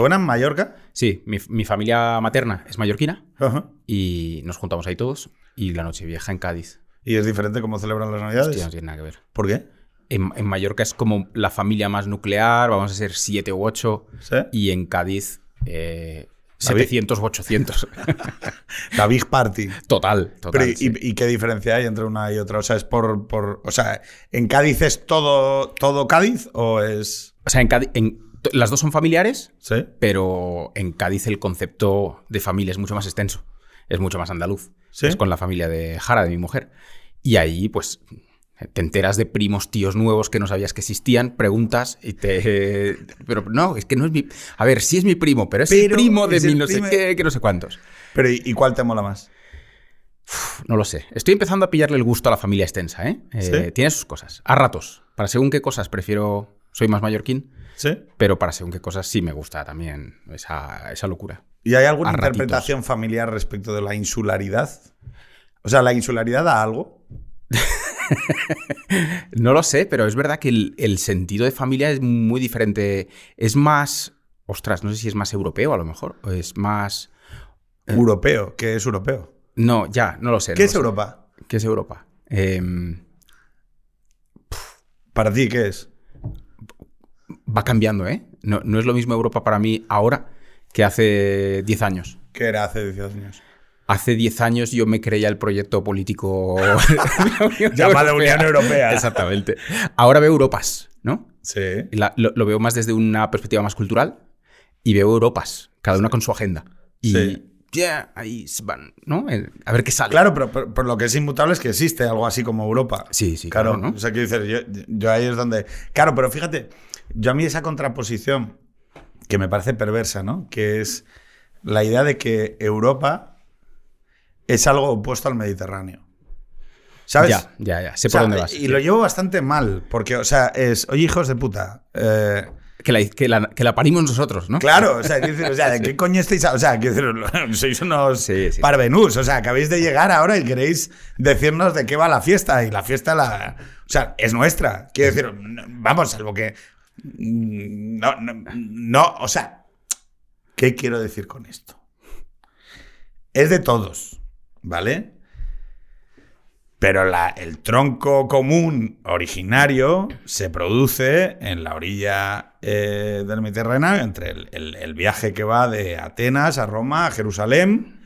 ¿Nochebuena en Mallorca? Sí, mi, mi familia materna es mallorquina Ajá. y nos juntamos ahí todos. Y la Nochevieja en Cádiz. ¿Y es diferente cómo celebran las Navidades? Hostia, no tiene nada que ver. ¿Por qué? En, en Mallorca es como la familia más nuclear, vamos a ser siete u ocho. ¿Sí? Y en Cádiz, eh, La vi- 700 u 800. La Big Party. total, total. Pero, ¿y, sí. y qué diferencia hay entre una y otra? O sea, es por, por. O sea, ¿en Cádiz es todo, todo Cádiz o es.? O sea, en Cádiz, en- las dos son familiares, Sí. pero en Cádiz el concepto de familia es mucho más extenso, es mucho más andaluz. ¿Sí? Es con la familia de Jara, de mi mujer. Y ahí, pues, te enteras de primos, tíos nuevos que no sabías que existían, preguntas y te... Pero no, es que no es mi... A ver, sí es mi primo, pero es el Pero primo de mi no sé qué, que no sé cuántos. Pero ¿y, cuál te mola más? Uf, No lo sé. Estoy empezando a pillarle el gusto a la familia extensa, ¿eh? Eh, ¿Sí? Tiene sus cosas. A ratos. Para según qué cosas prefiero... Soy más mallorquín, ¿Sí? pero para según qué cosas sí me gusta también esa, esa locura. ¿Y hay alguna A ratitos. interpretación familiar respecto de la insularidad? O sea, ¿la insularidad da algo? No lo sé, pero es verdad que el, el sentido de familia es muy diferente. Es más. Ostras, no sé si es más europeo a lo mejor. O es más. Europeo. ¿Qué es europeo? No, ya, no lo sé. ¿Qué no es sé. Europa? ¿Qué es Europa? Em, Para ti, ¿qué es? Va cambiando, ¿eh? No, no es lo mismo Europa para mí ahora que hace 10 años. ¿Qué era hace 10 años? Hace 10 años yo me creía el proyecto político. Llamado Unión Europea. Exactamente. Ahora veo Europas, ¿no? Sí. La- lo, lo veo más desde una perspectiva más cultural y veo Europas, cada una con su agenda. Y Sí. ya, ahí se van, ¿no? A ver qué sale. Claro, pero, pero- pero lo que es inmutable es que existe algo así como Europa. Sí, sí, Claro, claro, ¿no? o sea, quiero decir, yo, yo ahí es donde... Claro, pero fíjate, yo a mí esa contraposición que me parece perversa, ¿no? Que es la idea de que Europa es algo opuesto al Mediterráneo. ¿Sabes? Ya, ya, ya. Sé O sea, por dónde vas. Y lo llevo bastante mal, porque, o sea, es, oye, hijos de puta, eh, Que, la, que, la, que la parimos nosotros, ¿no? Claro, o sea, decir, o sea, ¿de qué coño estáis? a- O sea, quiero decir, sois unos Sí, sí. parvenús, o sea, acabáis de llegar ahora y queréis decirnos de qué va la fiesta y la fiesta la, o sea, es nuestra. Quiero decir, vamos, salvo que no, no, no, o sea, ¿qué quiero decir con esto? Es de todos, ¿vale? Pero el tronco común originario se produce en la orilla eh, del Mediterráneo, entre el viaje que va de Atenas a Roma, a Jerusalén,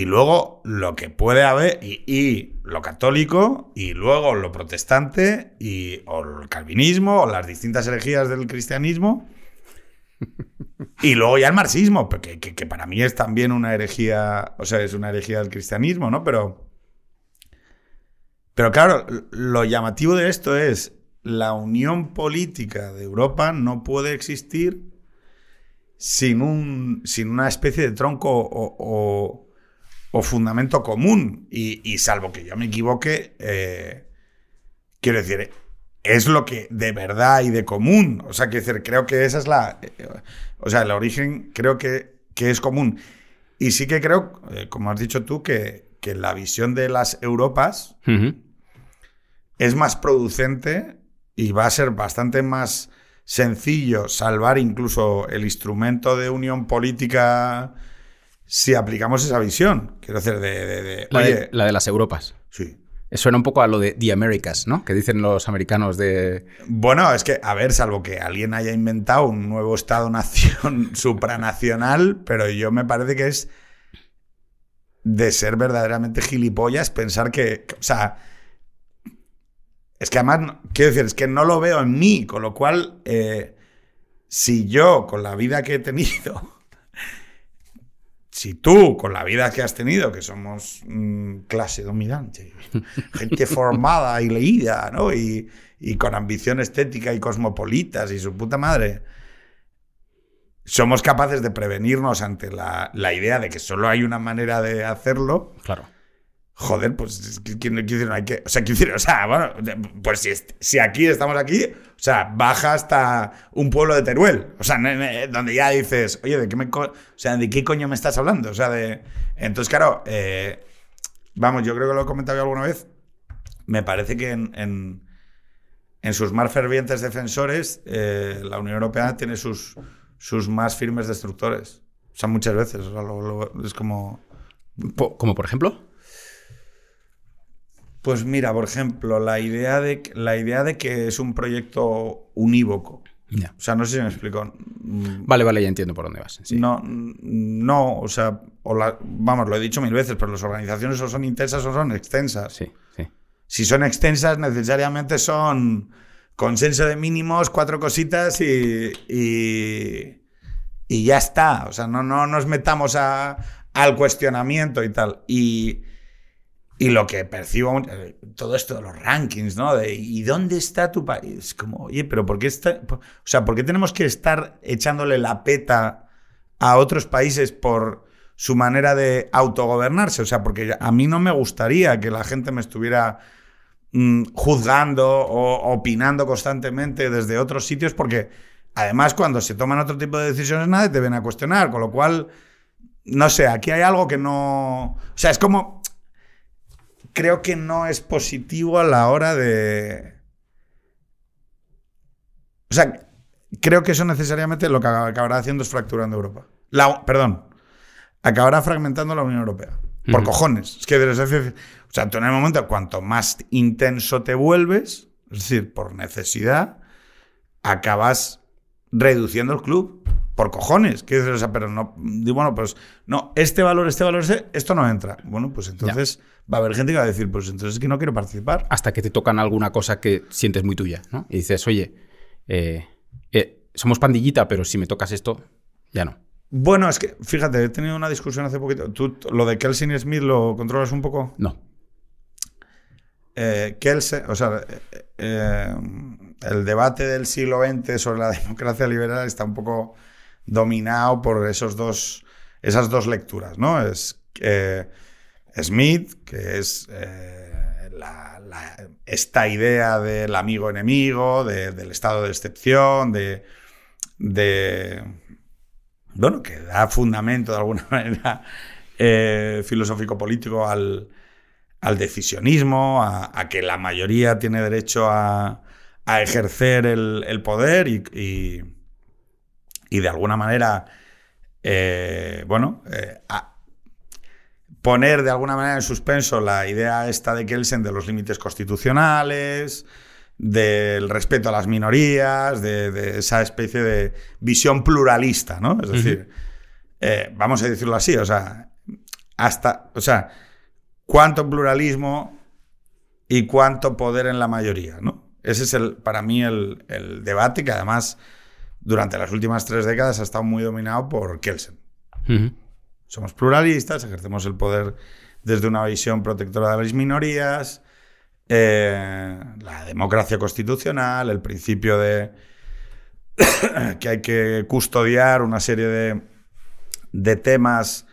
y luego lo que puede haber, y, y lo católico, y luego lo protestante, y, o el calvinismo, o las distintas herejías del cristianismo, y luego ya el marxismo, que, que- que para mí es también una herejía, o sea, es una herejía del cristianismo, ¿no? Pero... Pero claro, lo llamativo de esto es la unión política de Europa no puede existir sin, un, sin una especie de tronco o, o- o fundamento común. Y, y salvo que yo me equivoque, eh, quiero decir, es lo que de verdad y de común. O sea, quiero decir, creo que esa es la... eh, o sea, el origen creo que, que es común. Y sí que creo, eh, como has dicho tú, que, que la visión de las Europas es más producente y va a ser bastante más sencillo salvar incluso el instrumento de unión política si aplicamos esa visión. Quiero decir, de... de- de, La, oye, de, la de las Europas. sí. Suena un poco a lo de The Americas, ¿no? Que dicen los americanos de... Bueno, es que, a ver, salvo que alguien haya inventado un nuevo Estado-nación supranacional, pero yo me parece que es de ser verdaderamente gilipollas pensar que, o sea, es que además, quiero decir, es que no lo veo en mí, con lo cual, eh, si yo, con la vida que he tenido, si tú, con la vida que has tenido, que somos mm, clase dominante, gente formada y leída, ¿no? Y, y con ambición estética y cosmopolitas y su puta madre, somos capaces de prevenirnos ante la, la idea de que solo hay una manera de hacerlo, Claro. Joder, pues decir, no hay que. O sea, decir, o sea, bueno, pues si, si aquí estamos aquí, o sea, baja hasta un pueblo de Teruel. O sea, donde ya dices, oye, ¿de qué, me o sea, ¿de qué coño me estás hablando? O sea, de. Entonces, claro, eh, vamos, yo creo que lo he comentado alguna vez. Me parece que en, en, en sus más fervientes defensores, eh, la Unión Europea tiene sus, sus más firmes destructores. O sea, muchas veces. O sea, lo- lo- es como. Como por ejemplo. Pues mira, por ejemplo, la idea de, que- la idea de que es un proyecto unívoco. O sea, no sé si me explico. Mm, Vale, vale, ya entiendo por dónde vas. sí. No, no, o sea, o la- vamos, lo he dicho mil veces, pero las organizaciones o son intensas o son extensas. Sí, sí. Si son extensas, necesariamente son consenso de mínimos, cuatro cositas y, y, y ya está. O sea, no, no nos metamos a- al cuestionamiento y tal. Y, y lo que percibo, eh, todo esto de los rankings, ¿no? ¿y dónde está tu país? Como, oye, pero ¿por qué está, o sea, ¿por qué tenemos que estar echándole la peta a otros países por su manera de autogobernarse? O sea, porque a mí no me gustaría que la gente me estuviera mm, juzgando o opinando constantemente desde otros sitios, porque además cuando se toman otro tipo de decisiones nadie te viene a cuestionar, con lo cual, no sé, aquí hay algo que no... O sea, es como... Creo que no es positivo a la hora de... O sea, creo que eso necesariamente lo que acabará haciendo es fracturando Europa. La, perdón, acabará fragmentando la Unión Europea. Por cojones. Es que, es decir, o sea, tú en el momento, cuanto más intenso te vuelves, es decir, por necesidad, acabas reduciendo el club. Por cojones. Quiero decir, o sea, pero no. digo, Bueno, pues no, este valor, este valor, este, esto no entra. Bueno, pues entonces va a haber gente que va a decir, pues entonces es que no quiero participar. Hasta que te tocan alguna cosa que sientes muy tuya, ¿no? Y dices, oye, eh, eh, somos pandillita, pero si me tocas esto, ya no. Bueno, es que, fíjate, he tenido una discusión hace poquito. ¿Tú lo de Kelsen y Smith lo controlas un poco? No. Eh, Kelsen, o sea, eh, el debate del siglo XX sobre la democracia liberal está un poco dominado por esos dos, esas dos lecturas, ¿no? Es eh, Smith, que es eh, esta idea del amigo enemigo, de- del estado de excepción, de, bueno, que da fundamento de alguna manera eh, filosófico-político al, al decisionismo, a, que la mayoría tiene derecho a, ejercer el, poder y- y de alguna manera, eh, bueno, eh, a poner de alguna manera en suspenso la idea esta de Kelsen de los límites constitucionales, del respeto a las minorías, de, de esa especie de visión pluralista, ¿no? Es decir, eh, vamos a decirlo así, o sea, hasta, o sea, cuánto pluralismo y cuánto poder en la mayoría, ¿no? Ese es el, para mí el, el debate que además durante las últimas tres décadas ha estado muy dominado por Kelsen. Somos pluralistas, ejercemos el poder desde una visión protectora de las minorías, eh, la democracia constitucional, el principio de que hay que custodiar una serie de, de temas,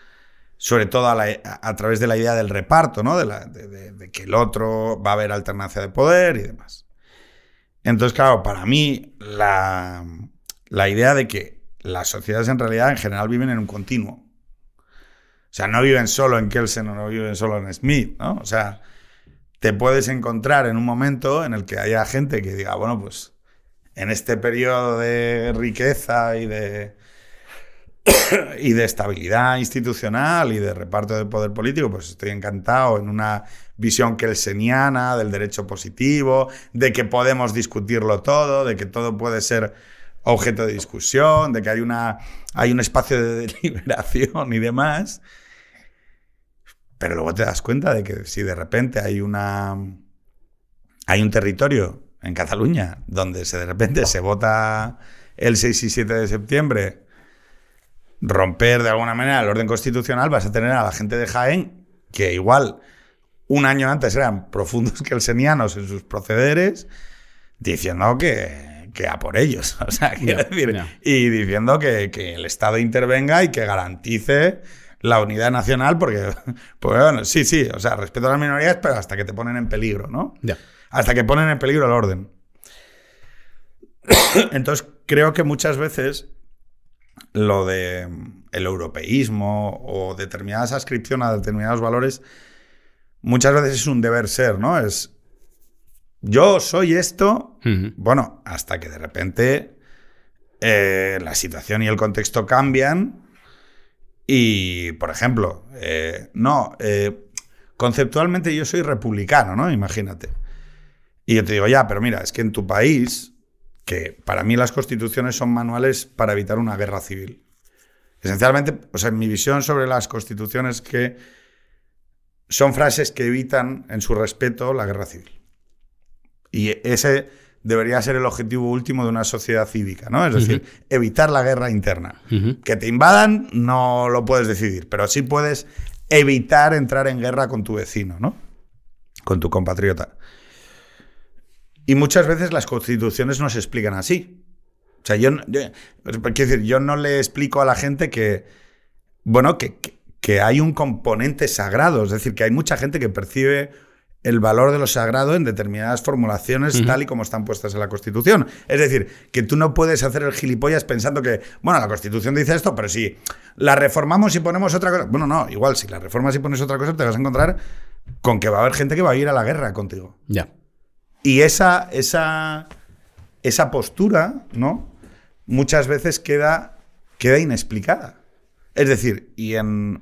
sobre todo a, la- a través de la idea del reparto, ¿no? de, la- de que el otro va a haber alternancia de poder y demás. Entonces, claro, para mí la, la idea de que las sociedades en realidad en general viven en un continuo. O sea, no viven solo en Kelsen o no viven solo en Smith, ¿no? O sea, te puedes encontrar en un momento en el que haya gente que diga, bueno, pues en este periodo de riqueza y de y de estabilidad institucional y de reparto de poder político, pues estoy encantado en una visión kelseniana del derecho positivo, de que podemos discutirlo todo, de que todo puede ser objeto de discusión, de que hay, una, hay un espacio de deliberación y demás. Pero luego te das cuenta de que si de repente hay una hay un territorio en Cataluña donde se de repente se vota el 6 y 7 de septiembre romper de alguna manera el orden constitucional, vas a tener a la gente de Jaén que igual un año antes eran profundos kelsenianos en sus procederes, diciendo que, que a por ellos. O sea, quiero decir, y diciendo que, que el Estado intervenga y que garantice la unidad nacional, porque, pues bueno, sí, sí, o sea, respeto a las minorías, pero hasta que te ponen en peligro, ¿no? Ya. hasta que ponen en peligro el orden. Entonces, creo que muchas veces lo de el europeísmo o determinadas ascripción a determinados valores, muchas veces es un deber ser, ¿no? Es yo soy esto, bueno, hasta que de repente eh, la situación y el contexto cambian y, por ejemplo, eh, no, eh, conceptualmente yo soy republicano, ¿no? Imagínate. Y yo te digo, ya, pero mira, es que en tu país, que para mí las constituciones son manuales para evitar una guerra civil. Esencialmente, o sea, mi visión sobre las constituciones que son frases que evitan en su respeto la guerra civil. Y ese debería ser el objetivo último de una sociedad cívica, ¿no? Es decir, evitar la guerra interna. Que te invadan no lo puedes decidir, pero sí puedes evitar entrar en guerra con tu vecino, ¿no? Con tu compatriota. Y muchas veces las constituciones no se explican así. O sea, yo, quiero decir, yo no le explico a la gente que, bueno, que, que hay un componente sagrado, es decir, que hay mucha gente que percibe el valor de lo sagrado en determinadas formulaciones tal y como están puestas en la Constitución. Es decir, que tú no puedes hacer el gilipollas pensando que, bueno, la Constitución dice esto, pero si la reformamos y ponemos otra cosa... Bueno, no, igual, si la reformas y pones otra cosa, te vas a encontrar con que va a haber gente que va a ir a la guerra contigo. Ya. Y esa, esa, esa postura, ¿no? Muchas veces queda, queda inexplicada. Es decir, y en,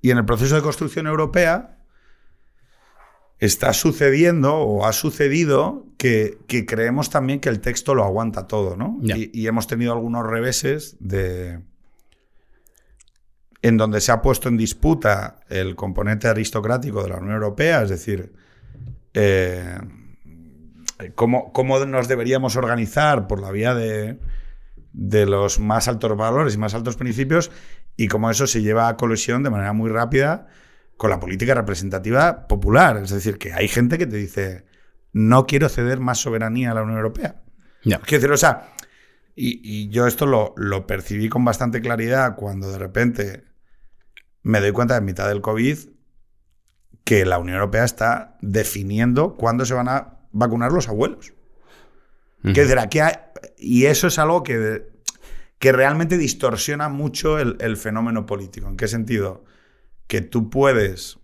y en el proceso de construcción europea está sucediendo o ha sucedido que, creemos también que el texto lo aguanta todo, ¿no? Y, hemos tenido algunos reveses de en donde se ha puesto en disputa el componente aristocrático de la Unión Europea, es decir, eh, cómo, nos deberíamos organizar por la vía de, de los más altos valores y más altos principios y cómo eso se lleva a colisión de manera muy rápida con la política representativa popular. Es decir, que hay gente que te dice, no quiero ceder más soberanía a la Unión Europea. Quiero decir, o sea, y, yo esto lo, lo, percibí con bastante claridad cuando de repente me doy cuenta en mitad del COVID que la Unión Europea está definiendo cuándo se van a vacunar los abuelos. decir, aquí y eso es algo que, que realmente distorsiona mucho el, el fenómeno político. ¿En qué sentido? Que tú puedes,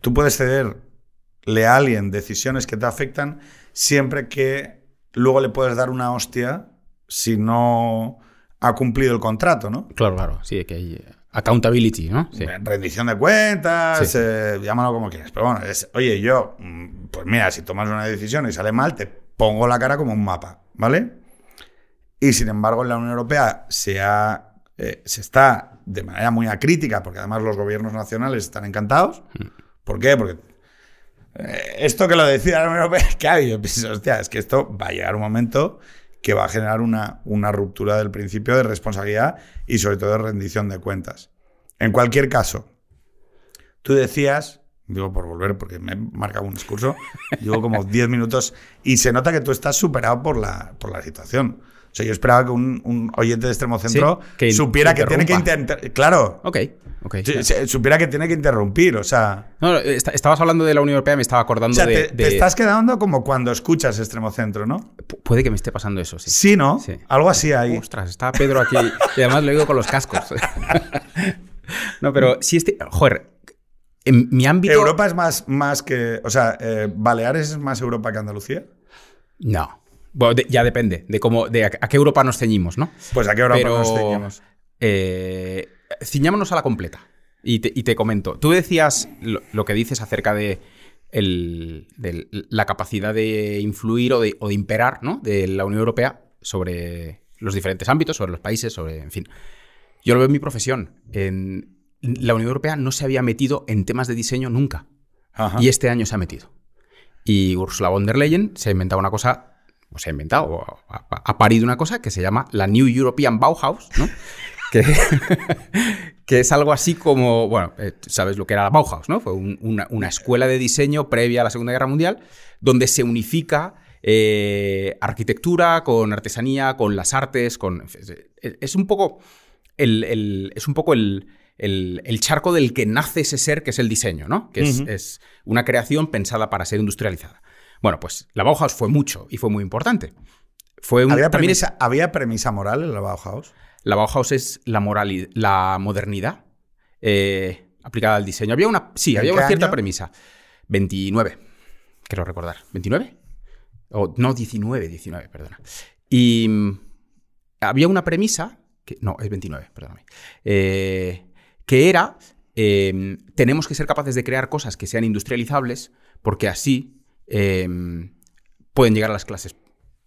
tú puedes cederle a alguien decisiones que te afectan siempre que luego le puedes dar una hostia si no ha cumplido el contrato, ¿no? Claro, claro, sí, que hay accountability, ¿no? Rendición de cuentas, eh, llámalo como quieras. Pero bueno, es, oye, yo, mm, pues mira, si tomas una decisión y sale mal, te pongo la cara como un mapa, ¿vale? Y sin embargo, en la Unión Europea se, ha, eh, se está de manera muy acrítica, porque además los gobiernos nacionales están encantados. ¿Por qué? Porque eh, esto que lo decía la Unión Europea, ¿qué ha habido? Pienso, hostia, es que esto va a llegar un momento que va a generar una, una ruptura del principio de responsabilidad y sobre todo de rendición de cuentas. En cualquier caso, tú decías, digo por volver porque me he marcado un discurso, llevo como 10 minutos y se nota que tú estás superado por la, por la situación. O sea, yo esperaba que un, oyente de extremo centro supiera que tiene que interrumpir. Claro. Ok. Supiera que tiene que interrumpir, o sea. No, estabas hablando de la Unión Europea, me estaba acordando o sea, de, te, estás quedando como cuando escuchas extremo centro, ¿no? puede que me esté pasando eso, sí. Sí, ¿no? Sí. Algo así ahí. Ostras, está Pedro aquí y además lo digo con los cascos. no, pero sí, este. Joder, en mi ámbito. ¿Europa es más, más que. O sea, eh, ¿Baleares es más Europa que Andalucía? No. Bueno, ya depende de cómo, de a, qué Europa nos ceñimos, ¿no? Pues a qué Europa nos ceñimos. Eh, ciñámonos a la completa. Y te, comento. Tú decías lo, que dices acerca de, la capacidad de influir o de, imperar ¿no? de la Unión Europea sobre los diferentes ámbitos, sobre los países, sobre. En fin. Yo lo veo en mi profesión. En, la Unión Europea no se había metido en temas de diseño nunca. Y este año se ha metido. Y Ursula von der Leyen se ha inventado una cosa o se ha inventado, ha, parido una cosa que se llama la New European Bauhaus, ¿no? que, es algo así como, bueno, eh, sabes lo que era la Bauhaus, ¿no? Fue una, escuela de diseño previa a la Segunda Guerra Mundial, donde se unifica eh, arquitectura con artesanía, con las artes, con... Es un poco el, es un poco el, charco del que nace ese ser que es el diseño, ¿no? Que es, es una creación pensada para ser industrializada. Bueno, pues la Bauhaus fue mucho y fue muy importante. Fue ¿Había, premisa, ¿Había premisa moral en la Bauhaus? La Bauhaus es la, moral, la modernidad eh, aplicada al diseño. Había una, sí, había una cierta premisa. 29, quiero recordar. ¿29? O, no, 19, 19, perdona. Y mm, había una premisa, que, no, es 29, perdóname, eh, que era, eh, tenemos que ser capaces de crear cosas que sean industrializables, porque así eh, pueden llegar a las clases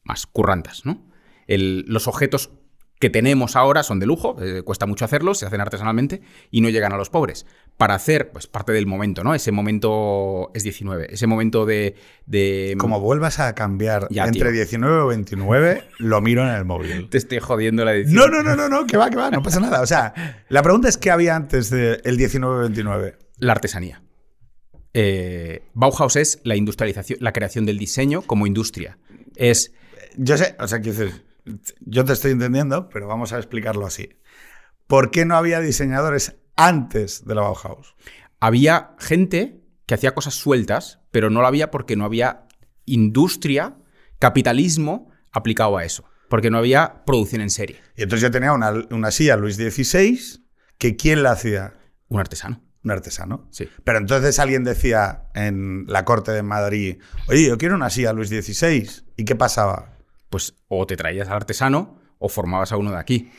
más currantas, ¿no? El- los objetos que tenemos ahora son de lujo, eh, cuesta mucho hacerlos, se hacen artesanalmente y no llegan a los pobres. Para hacer, pues parte del momento, ¿no? Ese momento es 19, ese momento de... de Como vuelvas a cambiar Ya, entre tío. 19 o 29, lo miro en el móvil. Te estoy jodiendo la edición. No, no, no, no, no, que va, que va, no pasa nada. O sea, la pregunta es qué había antes del 19-29. La artesanía. Eh, Bauhaus es la industrialización, la creación del diseño como industria. Es Yo sé, o sea, decir, yo te estoy entendiendo, pero vamos a explicarlo así. ¿Por qué no había diseñadores antes de la Bauhaus? había gente que hacía cosas sueltas, pero no lo había porque no había industria, capitalismo aplicado a eso. Porque no había producción en serie. Y entonces yo tenía una, una silla Luis XVI, que ¿quién la hacía? Un artesano. Un artesano. Sí. Pero entonces alguien decía en la corte de Madrid, oye, yo quiero una silla Luis XVI. ¿Y qué pasaba? Pues o te traías al artesano o formabas a uno de aquí.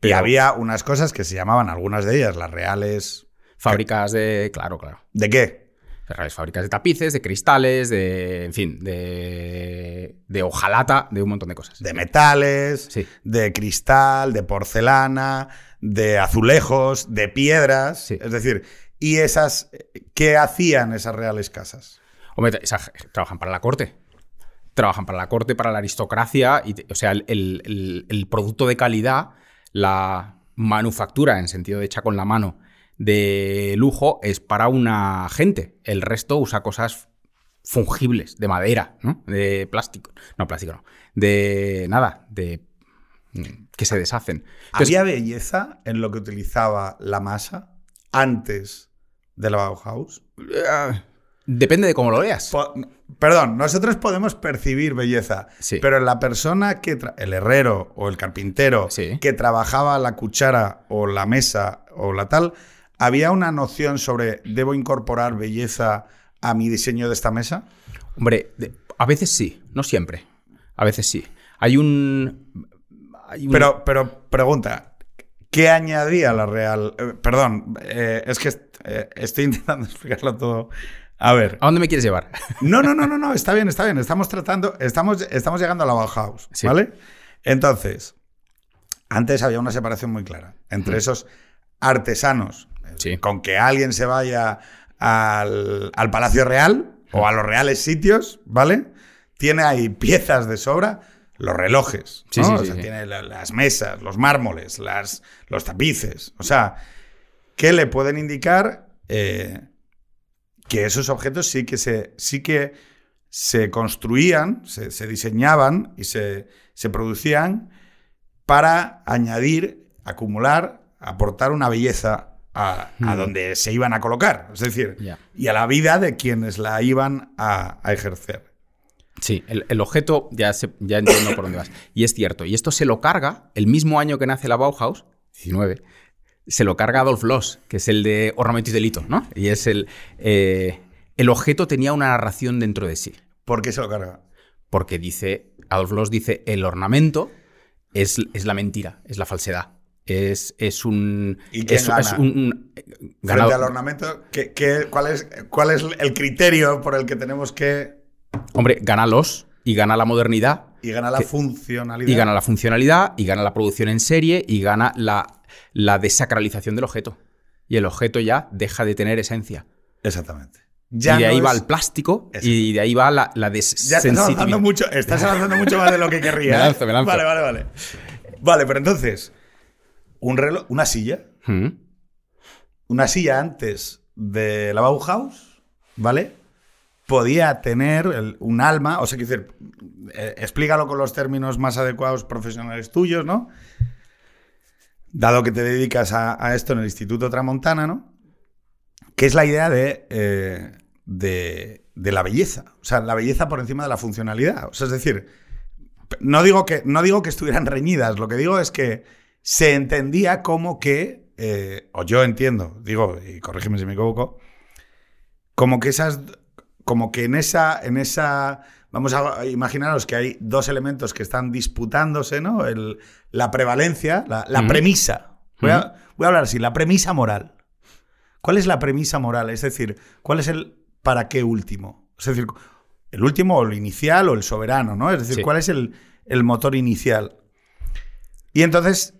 Y había unas cosas que se llamaban, algunas de ellas, las reales. fábricas de. Claro, claro. ¿De qué? Reales fábricas de tapices, de cristales, de. En fin, de. de hojalata, de un montón de cosas. De metales, Sí. de cristal, de porcelana, de azulejos, de piedras. Sí. Es decir, ¿y esas qué hacían esas reales casas? Hombre, trabajan para la corte. Trabajan para la corte, para la aristocracia. Y, o sea, el, el- el- el producto de calidad, la manufactura, en sentido de hecha con la mano, de lujo, es para una gente. El resto usa cosas fungibles, de madera, ¿no? De plástico. No, plástico no. De nada, de. mm, que se deshacen. Entonces, ¿Había belleza en lo que utilizaba la masa antes de la Bauhaus? eh, depende de cómo lo veas. Po- Perdón, nosotros podemos percibir belleza, Sí. pero la persona que, el herrero o el carpintero Sí. que trabajaba la cuchara o la mesa o la tal, había una noción sobre debo incorporar belleza a mi diseño de esta mesa. Hombre, a veces sí, no siempre. A veces sí. Hay un. hay un- Pero, pero pregunta, ¿qué añadía la Real? eh, perdón, eh, es que est- eh, estoy intentando explicarlo todo. A ver. ¿A dónde me quieres llevar? No, no, no, no, no, está bien, está bien. Estamos tratando, estamos, estamos llegando a la Bauhaus, Sí. ¿vale? Entonces, antes había una separación muy clara entre esos artesanos, Sí. con que alguien se vaya al, al Palacio Real o a los reales sitios, ¿vale? Tiene ahí piezas de sobra, los relojes, Sí, ¿no? sí, O sea, sí. tiene la- las mesas, los mármoles, las, los tapices, o sea, que le pueden indicar eh, que esos objetos sí que se, sí que se construían, se, se diseñaban y se, se producían para añadir, acumular, aportar una belleza a, a Hmm. donde se iban a colocar. Es decir, y a la vida de quienes la iban a, a ejercer. Sí, el, el objeto, ya, se- ya entiendo por dónde vas. Y es cierto. Y esto se lo carga el mismo año que nace la Bauhaus, 19, se lo carga Adolf Loss, que es el de ornamento y delito, ¿no? Y es el. eh, el objeto tenía una narración dentro de sí. ¿Por qué se lo carga? Porque dice. Adolf Loss dice: el ornamento es, es la mentira, es la falsedad. Es, es un. ¿Y es, gana? es un- un- Frente al ornamento, ¿qué, qué- cuál, es, ¿cuál es el criterio por el que tenemos que... Hombre, gana Loss y gana la modernidad Y gana la Que- funcionalidad. Y gana la funcionalidad, y gana la producción en serie, y gana la, la desacralización del objeto. Y el objeto ya deja de tener esencia. Exactamente. y de ahí va el plástico, y de ahí va la, la Ya estás avanzando mucho, estás avanzando mucho más de lo que querría. Me lanzo, me lanzo. Vale, vale, vale. Vale, pero entonces, un reloj, una silla, Mm. una silla antes de la Bauhaus, ¿vale? Podía tener un alma, o sea, quiero decir, eh, explícalo con los términos más adecuados profesionales tuyos, ¿no? Dado que te dedicas a, esto en el Instituto Tramontana, ¿no? Que es la idea de, eh, de, de la belleza. O sea, la belleza por encima de la funcionalidad. O sea, es decir, no digo que, no digo que estuvieran reñidas, lo que digo es que se entendía como que, eh, o yo entiendo, digo, y corrígeme si me equivoco, como que esas, como que en esa, en esa vamos a imaginaros que hay dos elementos que están disputándose, ¿no? El- la prevalencia, la, premisa. Voy a, voy a hablar así, la premisa moral. ¿Cuál es la premisa moral? Es decir, ¿cuál es el para qué último? Es decir, el último o el inicial o el soberano, ¿no? Es decir, Sí. ¿cuál es el, el motor inicial? Y entonces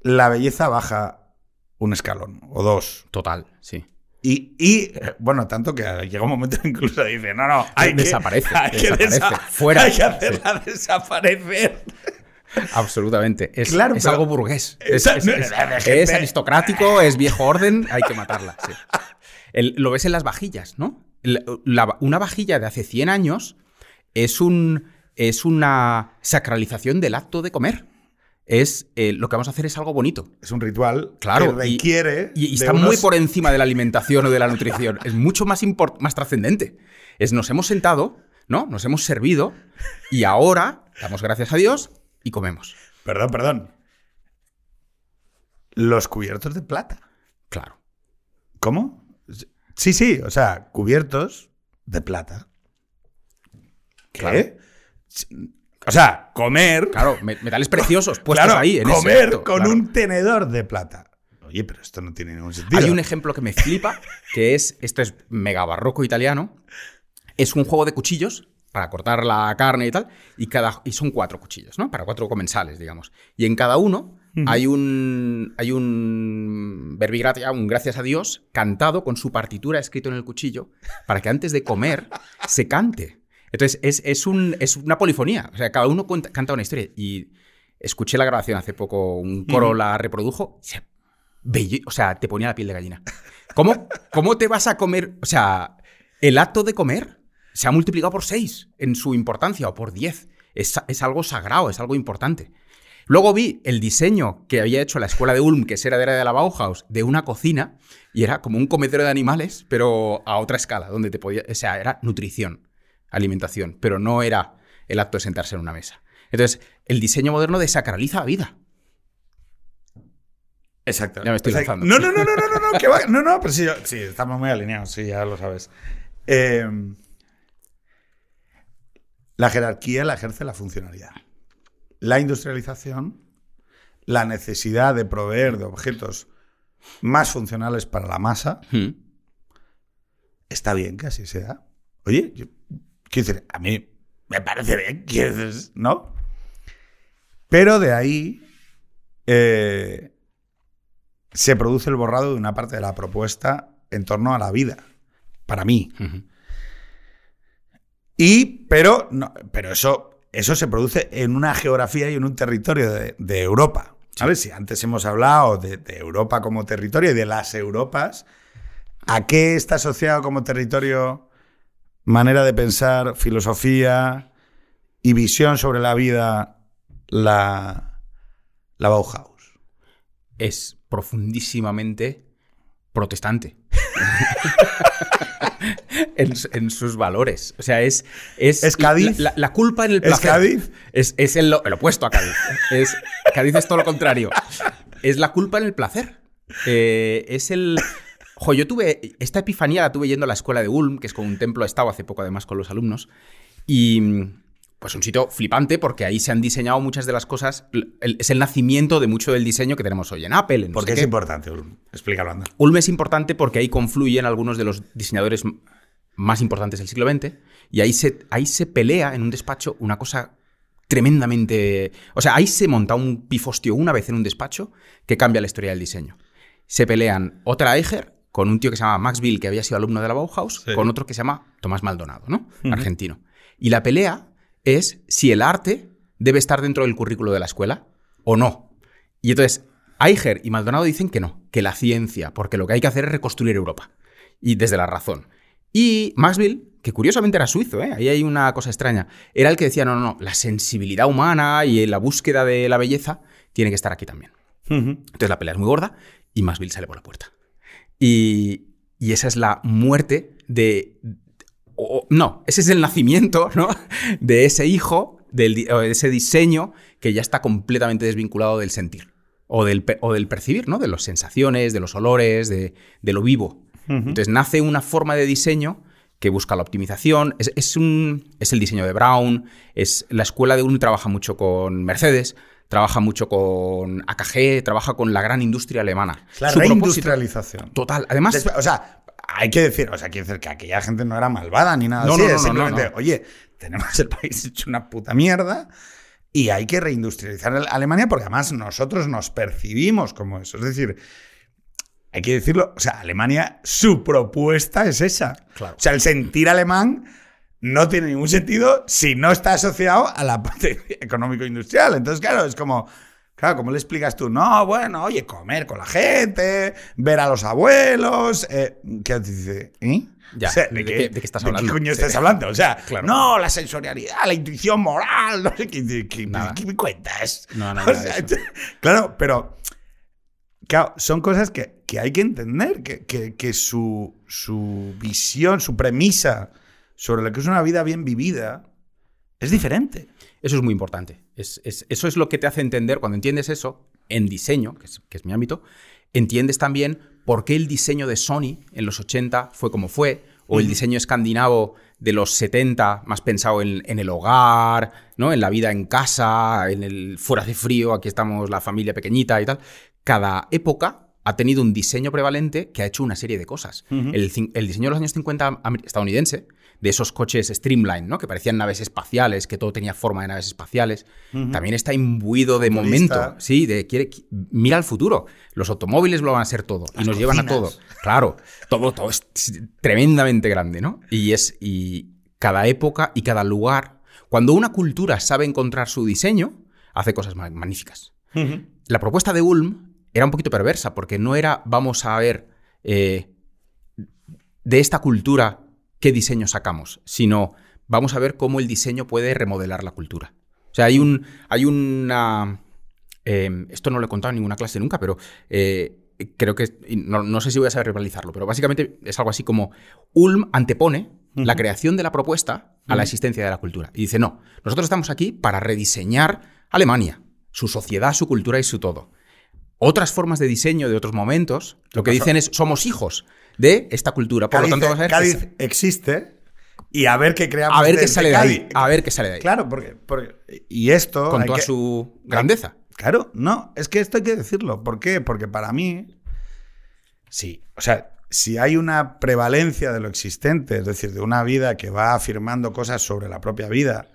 la belleza baja un escalón o dos. Total, sí. Y, y, bueno, tanto que llega un momento en que incluso dice, no, no, hay que, Desaparece, hay que desaparece, desa- fuera. Hay que hacerla desaparecer. Absolutamente. Es, Claro, es pero- algo burgués. Es, aristocrático, es viejo orden, hay que matarla. sí. El- lo ves en las vajillas, ¿no? La- la- una vajilla de hace 100 años es, un, es una sacralización del acto de comer. Es eh, lo que vamos a hacer es algo bonito. Es un ritual Claro, que y- requiere. Y, está unos- muy por encima de la alimentación o de la nutrición. Es mucho más, más trascendente. Es nos hemos sentado, ¿no? Nos hemos servido y ahora damos gracias a Dios y comemos. Perdón, perdón. Los cubiertos de plata. Claro. ¿Cómo? Sí, sí, o sea, cubiertos de plata. ¿Qué? Claro. O sea, comer. Claro, me- metales preciosos puestos claro, ahí en ese comer acto, con claro. un tenedor de plata. Oye, pero esto no tiene ningún sentido. Hay un ejemplo que me flipa, que es, esto es mega barroco italiano, es un juego de cuchillos para cortar la carne y tal, y, cada, y son cuatro cuchillos, ¿no? Para cuatro comensales, digamos. Y en cada uno hay un hay un verbigratia, un gracias a Dios, cantado con su partitura escrito en el cuchillo, para que antes de comer se cante. Entonces, es, es, un, es una polifonía. O sea, cada uno cuenta- canta una historia. Y escuché la grabación hace poco, un coro la reprodujo. y se- bello- o sea, te ponía la piel de gallina. ¿Cómo, ¿Cómo te vas a comer? O sea, el acto de comer se ha multiplicado por seis en su importancia o por diez. Es, es algo sagrado, es algo importante. Luego vi el diseño que había hecho la escuela de Ulm, que era de la Bauhaus, de una cocina, y era como un comedero de animales, pero a otra escala, donde te podía. O sea, era nutrición, alimentación, pero no era el acto de sentarse en una mesa. Entonces, el diseño moderno desacraliza la vida. Exacto. Ya me estoy O sea, lanzando. No, no, no, no, no, no, no, que va- no, no, pero sí, sí, estamos muy alineados, sí, ya lo sabes. Eh, la jerarquía la ejerce la funcionalidad. La industrialización, la necesidad de proveer de objetos más funcionales para la masa, Hmm. está bien que así sea. Oye, yo, quiero decir, a mí me parece bien, ¿no? Pero de ahí eh, se produce el borrado de una parte de la propuesta en torno a la vida, para mí. Y, pero, no, pero eso, eso se produce en una geografía y en un territorio de, de Europa. ¿Sabes? Si antes hemos hablado de, de Europa como territorio y de las Europas, ¿a qué está asociado como territorio manera de pensar, filosofía y visión sobre la vida la, la Bauhaus? es profundísimamente protestante. en, en sus valores. O sea, es. Es, ¿Es Cádiz? La, la- la culpa en el ¿Es placer. Cádiz? Es, es el, el opuesto a Cádiz. Es, Cádiz es todo lo contrario. Es la culpa en el placer. Eh, es el. Jo, yo tuve. Esta epifanía la tuve yendo a la escuela de Ulm, que es como un templo, he estado hace poco además con los alumnos. Y. Pues un sitio flipante porque ahí se han diseñado muchas de las cosas. el- es el nacimiento de mucho del diseño que tenemos hoy en Apple. en ¿Por qué es qué. importante? Ulm? Explícalo, anda. Ulm es importante porque ahí confluyen algunos de los diseñadores más importantes del siglo XX y ahí se, ahí se pelea en un despacho una cosa tremendamente... O sea, ahí se monta un pifostio una vez en un despacho que cambia la historia del diseño. Se pelean otra Eicher con un tío que se llama Max Bill, que había sido alumno de la Bauhaus, Sí. con otro que se llama Tomás Maldonado, ¿no? Argentino. Y la pelea es si el arte debe estar dentro del currículo de la escuela o no. Y entonces, Eicher y Maldonado dicen que no, que la ciencia, porque lo que hay que hacer es reconstruir Europa. Y desde la razón. Y Maxville, que curiosamente era suizo, ¿eh? ahí hay una cosa extraña, era el que decía, no, no, no, la sensibilidad humana y la búsqueda de la belleza tiene que estar aquí también. Entonces la pelea es muy gorda y Maxville sale por la puerta. Y, y esa es la muerte de... o- no, ese es el nacimiento ¿no? de ese hijo, del, o de ese diseño que ya está completamente desvinculado del sentir o del, o del percibir, ¿no? de las sensaciones, de los olores, de, de lo vivo. Entonces nace una forma de diseño que busca la optimización. Es, es, un, es el diseño de Brown, es la escuela de Ulm trabaja mucho con Mercedes, trabaja mucho con AKG, trabaja con la gran industria alemana. La Su reindustrialización. Total. Además, Después, o sea, hay que decir, o sea, quiero decir que aquella gente no era malvada ni nada No, así. no, no, simplemente, oye, tenemos el país hecho una puta mierda y hay que reindustrializar a Alemania porque además nosotros nos percibimos como eso. Es decir, hay que decirlo, o sea, Alemania, su propuesta es esa. Claro. O sea, el sentir alemán no tiene ningún sentido si no está asociado a la parte económico-industrial. Entonces, claro, es como, claro, ¿cómo le explicas tú? No, bueno, oye, comer con la gente, ver a los abuelos. Eh, ¿Qué dice? ¿Eh? Ya, ¿de qué- de qué estás hablando? ¿De qué coño Sí. estás hablando? O sea, Claro. no, la sensorialidad, la intuición moral, no sé qué, qué- Nada. ¿qué me cuentas? No, no, O nada sea, de eso. claro, pero Claro, son cosas que, que hay que entender, que, que- que su, su visión, su premisa sobre lo que es una vida bien vivida es diferente. Eso es muy importante. Es- es- eso es lo que te hace entender, cuando entiendes eso, en diseño, que es, que es mi ámbito, entiendes también por qué el diseño de Sony en los 80 fue como fue, o el diseño escandinavo de los 70, más pensado en, en el hogar, ¿no? en la vida en casa, en el fuera de frío, aquí estamos la familia pequeñita y tal. Cada época ha tenido un diseño prevalente que ha hecho una serie de cosas. el, diseño de los años 50 amer- estadounidense, de esos coches Streamline, ¿no? que parecían naves espaciales, que todo tenía forma de naves espaciales, también está imbuido de Futurista. momento. Sí, de quiere, qui- mira al futuro. Los automóviles lo van a ser todo y nos llevan a todo. Claro, todo, todo es tremendamente grande, ¿no? Y es y cada época y cada lugar, cuando una cultura sabe encontrar su diseño, hace cosas ma- magníficas. La propuesta de Ulm era un poquito perversa porque no era vamos a ver eh, de esta cultura qué diseño sacamos, sino vamos a ver cómo el diseño puede remodelar la cultura. O sea, hay un hay una eh, esto no lo he contado en ninguna clase nunca, pero eh, creo que no, no sé si voy a saber realizarlo, pero básicamente es algo así como Ulm antepone la creación de la propuesta a la existencia de la cultura y dice no, nosotros estamos aquí para rediseñar Alemania, su sociedad, su cultura y su todo. Otras formas de diseño de otros momentos, lo que dicen es somos hijos de esta cultura, por Cádiz, lo tanto vamos a ver Cádiz existe y a ver qué creamos. a ver qué sale de ahí, a ver qué sale de ahí, Claro, porque, porque- y esto con toda que- su grandeza. Claro, no, es que esto hay que decirlo. ¿Por qué? Porque para mí, sí, o sea, si hay una prevalencia de lo existente, es decir, de una vida que va afirmando cosas sobre la propia vida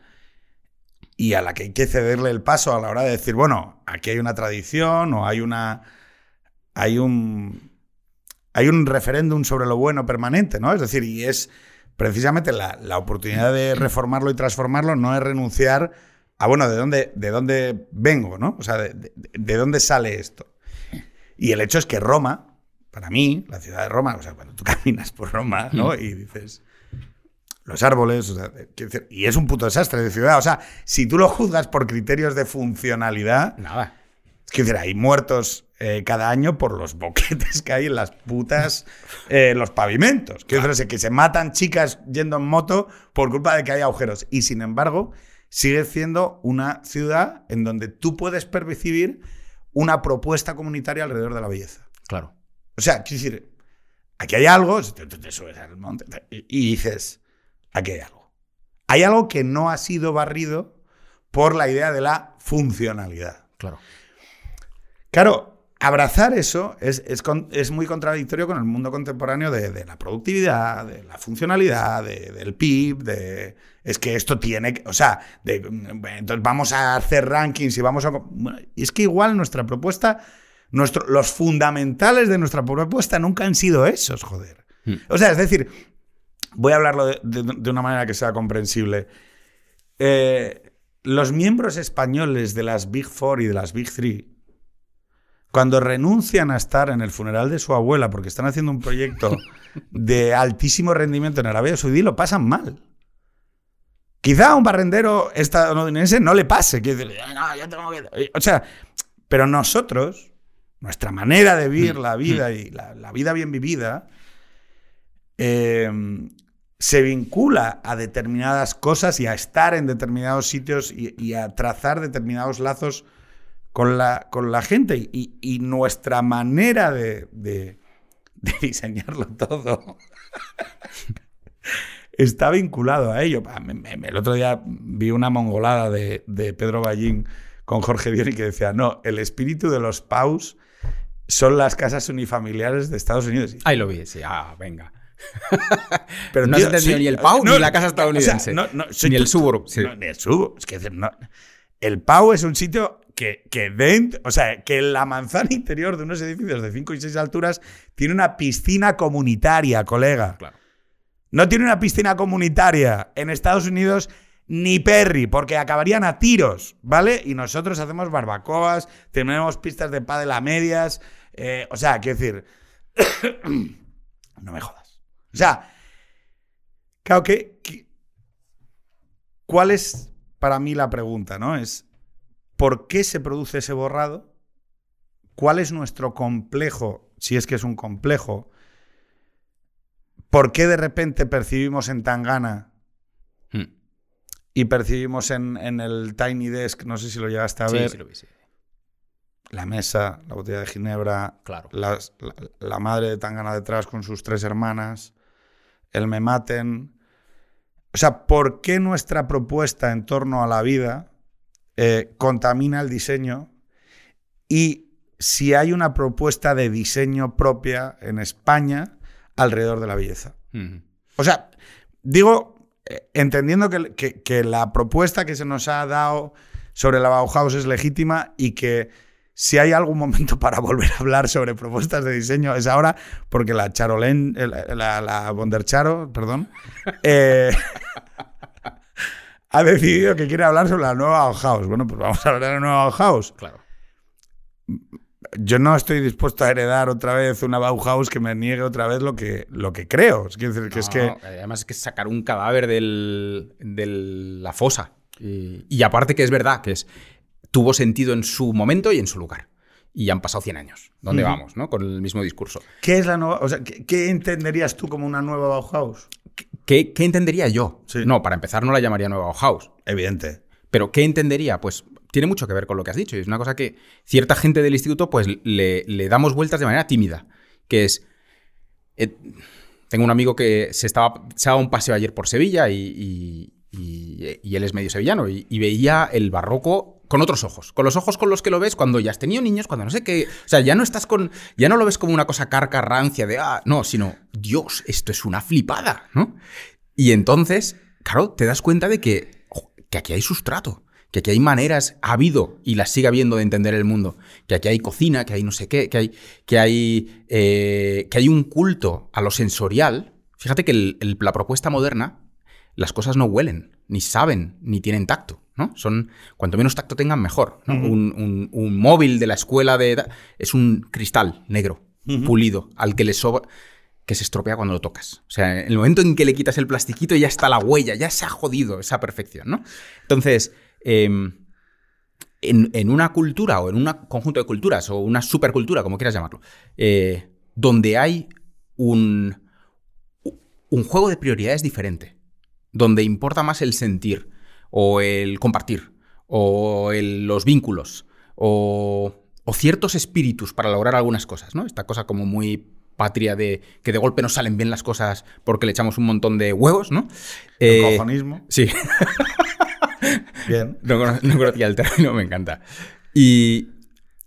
y a la que hay que cederle el paso a la hora de decir, bueno, aquí hay una tradición o hay una. hay un. Hay un referéndum sobre lo bueno permanente, ¿no? Es decir, y es precisamente la, la oportunidad de reformarlo y transformarlo, no es renunciar a, bueno, ¿de dónde, de dónde vengo, ¿no? O sea, de, de- de dónde sale esto? Y el hecho es que Roma, para mí, la ciudad de Roma, o sea, cuando tú caminas por Roma, ¿no? Y dices, los árboles, o sea, decir, y es un puto desastre de ciudad. O sea, si tú lo juzgas por criterios de funcionalidad, Nada. es que decir, hay muertos eh, cada año por los boquetes que hay en las putas, eh, los pavimentos. Quiero decir, que se matan chicas yendo en moto por culpa de que hay agujeros. Y sin embargo, sigue siendo una ciudad en donde tú puedes percibir una propuesta comunitaria alrededor de la belleza. Claro. O sea, quiero decir, aquí hay algo, te, te subes al monte y dices, aquí hay algo. Hay algo que no ha sido barrido por la idea de la funcionalidad. Claro. Claro, abrazar eso es, es con- es muy contradictorio con el mundo contemporáneo de, de la productividad, de la funcionalidad, de- del PIB, de... Es que esto tiene... que- O sea, de, entonces vamos a hacer rankings y vamos a... bueno, y es que igual nuestra propuesta, nuestro, los fundamentales de nuestra propuesta nunca han sido esos, joder. Hmm. O sea, es decir, voy a hablarlo de una manera que sea comprensible. Eh, los miembros españoles de las Big Four y de las Big Three, cuando renuncian a estar en el funeral de su abuela porque están haciendo un proyecto de altísimo rendimiento en Arabia Saudí, lo pasan mal. Quizá a un barrendero estadounidense no le pase. decir, "Ay, no, yo tengo que-". O sea, pero nosotros, nuestra manera de vivir la vida y la, la vida bien vivida, eh, se vincula a determinadas cosas y a estar en determinados sitios y, y a trazar determinados lazos con la, con la gente. Y, y nuestra manera de, de- de diseñarlo todo está vinculado a ello. El otro día vi una mongolada de, Pedro Ballín con Jorge Diori que decía, no, el espíritu de los paus son las casas unifamiliares de Estados Unidos. Ahí lo vi, sí, ah, venga. Pero no has entendido ni el PAU ni la casa estadounidense. ni el suburb. ni el suburb. Es que el PAU es un sitio que, que dentro, o sea, que la manzana interior de unos edificios de 5 y 6 alturas tiene una piscina comunitaria, colega. Claro. No tiene una piscina comunitaria en Estados Unidos ni Perry, porque acabarían a tiros, ¿vale? Y nosotros hacemos barbacoas, tenemos pistas de pádel a medias, eh, o sea, quiero decir, no me jodas. O sea, claro que, ¿cuál es para mí la pregunta, no? Es ¿por qué se produce ese borrado? ¿Cuál es nuestro complejo, si es que es un complejo? ¿Por qué de repente percibimos en Tangana hmm. y percibimos en, el Tiny Desk, no sé si lo llegaste a ver, sí lo vi, sí. la mesa, la botella de ginebra, claro. la, madre de Tangana detrás con sus tres hermanas, el me maten. O sea, ¿por qué nuestra propuesta en torno a la vida eh, contamina el diseño? Y si hay una propuesta de diseño propia en España, alrededor de la belleza. O sea, digo, eh, entendiendo que, la propuesta que se nos ha dado sobre la Bauhaus es legítima y que si hay algún momento para volver a hablar sobre propuestas de diseño es ahora, porque la Charolén, la, la Bondercharo, perdón, eh, ha decidido que quiere hablar sobre la nueva Bauhaus. Bueno, pues vamos a hablar de la nueva Bauhaus. Claro yo no estoy dispuesto a heredar otra vez una Bauhaus que me niegue otra vez lo que, lo que creo. Es, decir, que es que... Además es que sacar un cadáver de la fosa. Y, aparte que es verdad que es, tuvo sentido en su momento y en su lugar. Y han pasado 100 años. ¿Dónde vamos? ¿no? Con el mismo discurso. ¿Qué es la nueva? O sea, ¿qué, entenderías tú como una nueva Bauhaus? ¿Qué, qué entendería yo? No, para empezar no la llamaría nueva Bauhaus. Evidente. Pero ¿qué entendería? Pues tiene mucho que ver con lo que has dicho. Y es una cosa que cierta gente del instituto, pues le, damos vueltas de manera tímida. Que es. Eh, tengo un amigo que se estaba. Se daba un paseo ayer por Sevilla y, y, él es medio sevillano. Y, veía el barroco con otros ojos. Con los ojos con los que lo ves cuando ya has tenido niños, cuando no sé qué. O sea, ya no estás con. Ya no lo ves como una cosa carca, rancia de. Ah, no, sino. Dios, esto es una flipada, ¿no? Y entonces, claro, te das cuenta de que, que aquí hay sustrato que aquí hay maneras, ha habido y las sigue habiendo de entender el mundo, que aquí hay cocina, que hay no sé qué, que hay, que hay, eh, que hay un culto a lo sensorial. Fíjate que la propuesta moderna, las cosas no huelen, ni saben, ni tienen tacto. ¿No? Son, cuanto menos tacto tengan, mejor. un, móvil de la escuela de es un cristal negro, pulido, al que le sobra que se estropea cuando lo tocas. O sea, en el momento en que le quitas el plastiquito ya está la huella, ya se ha jodido esa perfección, ¿no? Entonces, Em, en, una cultura o en un conjunto de culturas o una supercultura, como quieras llamarlo, eh, donde hay un, un juego de prioridades diferente, donde importa más el sentir o el compartir o los vínculos o, ciertos espíritus para lograr algunas cosas, ¿no? Esta cosa como muy patria de que de golpe nos salen bien las cosas porque le echamos un montón de huevos, ¿no? El eh, cojonismo. Sí. Bien. No, conocía el término, me encanta. Y.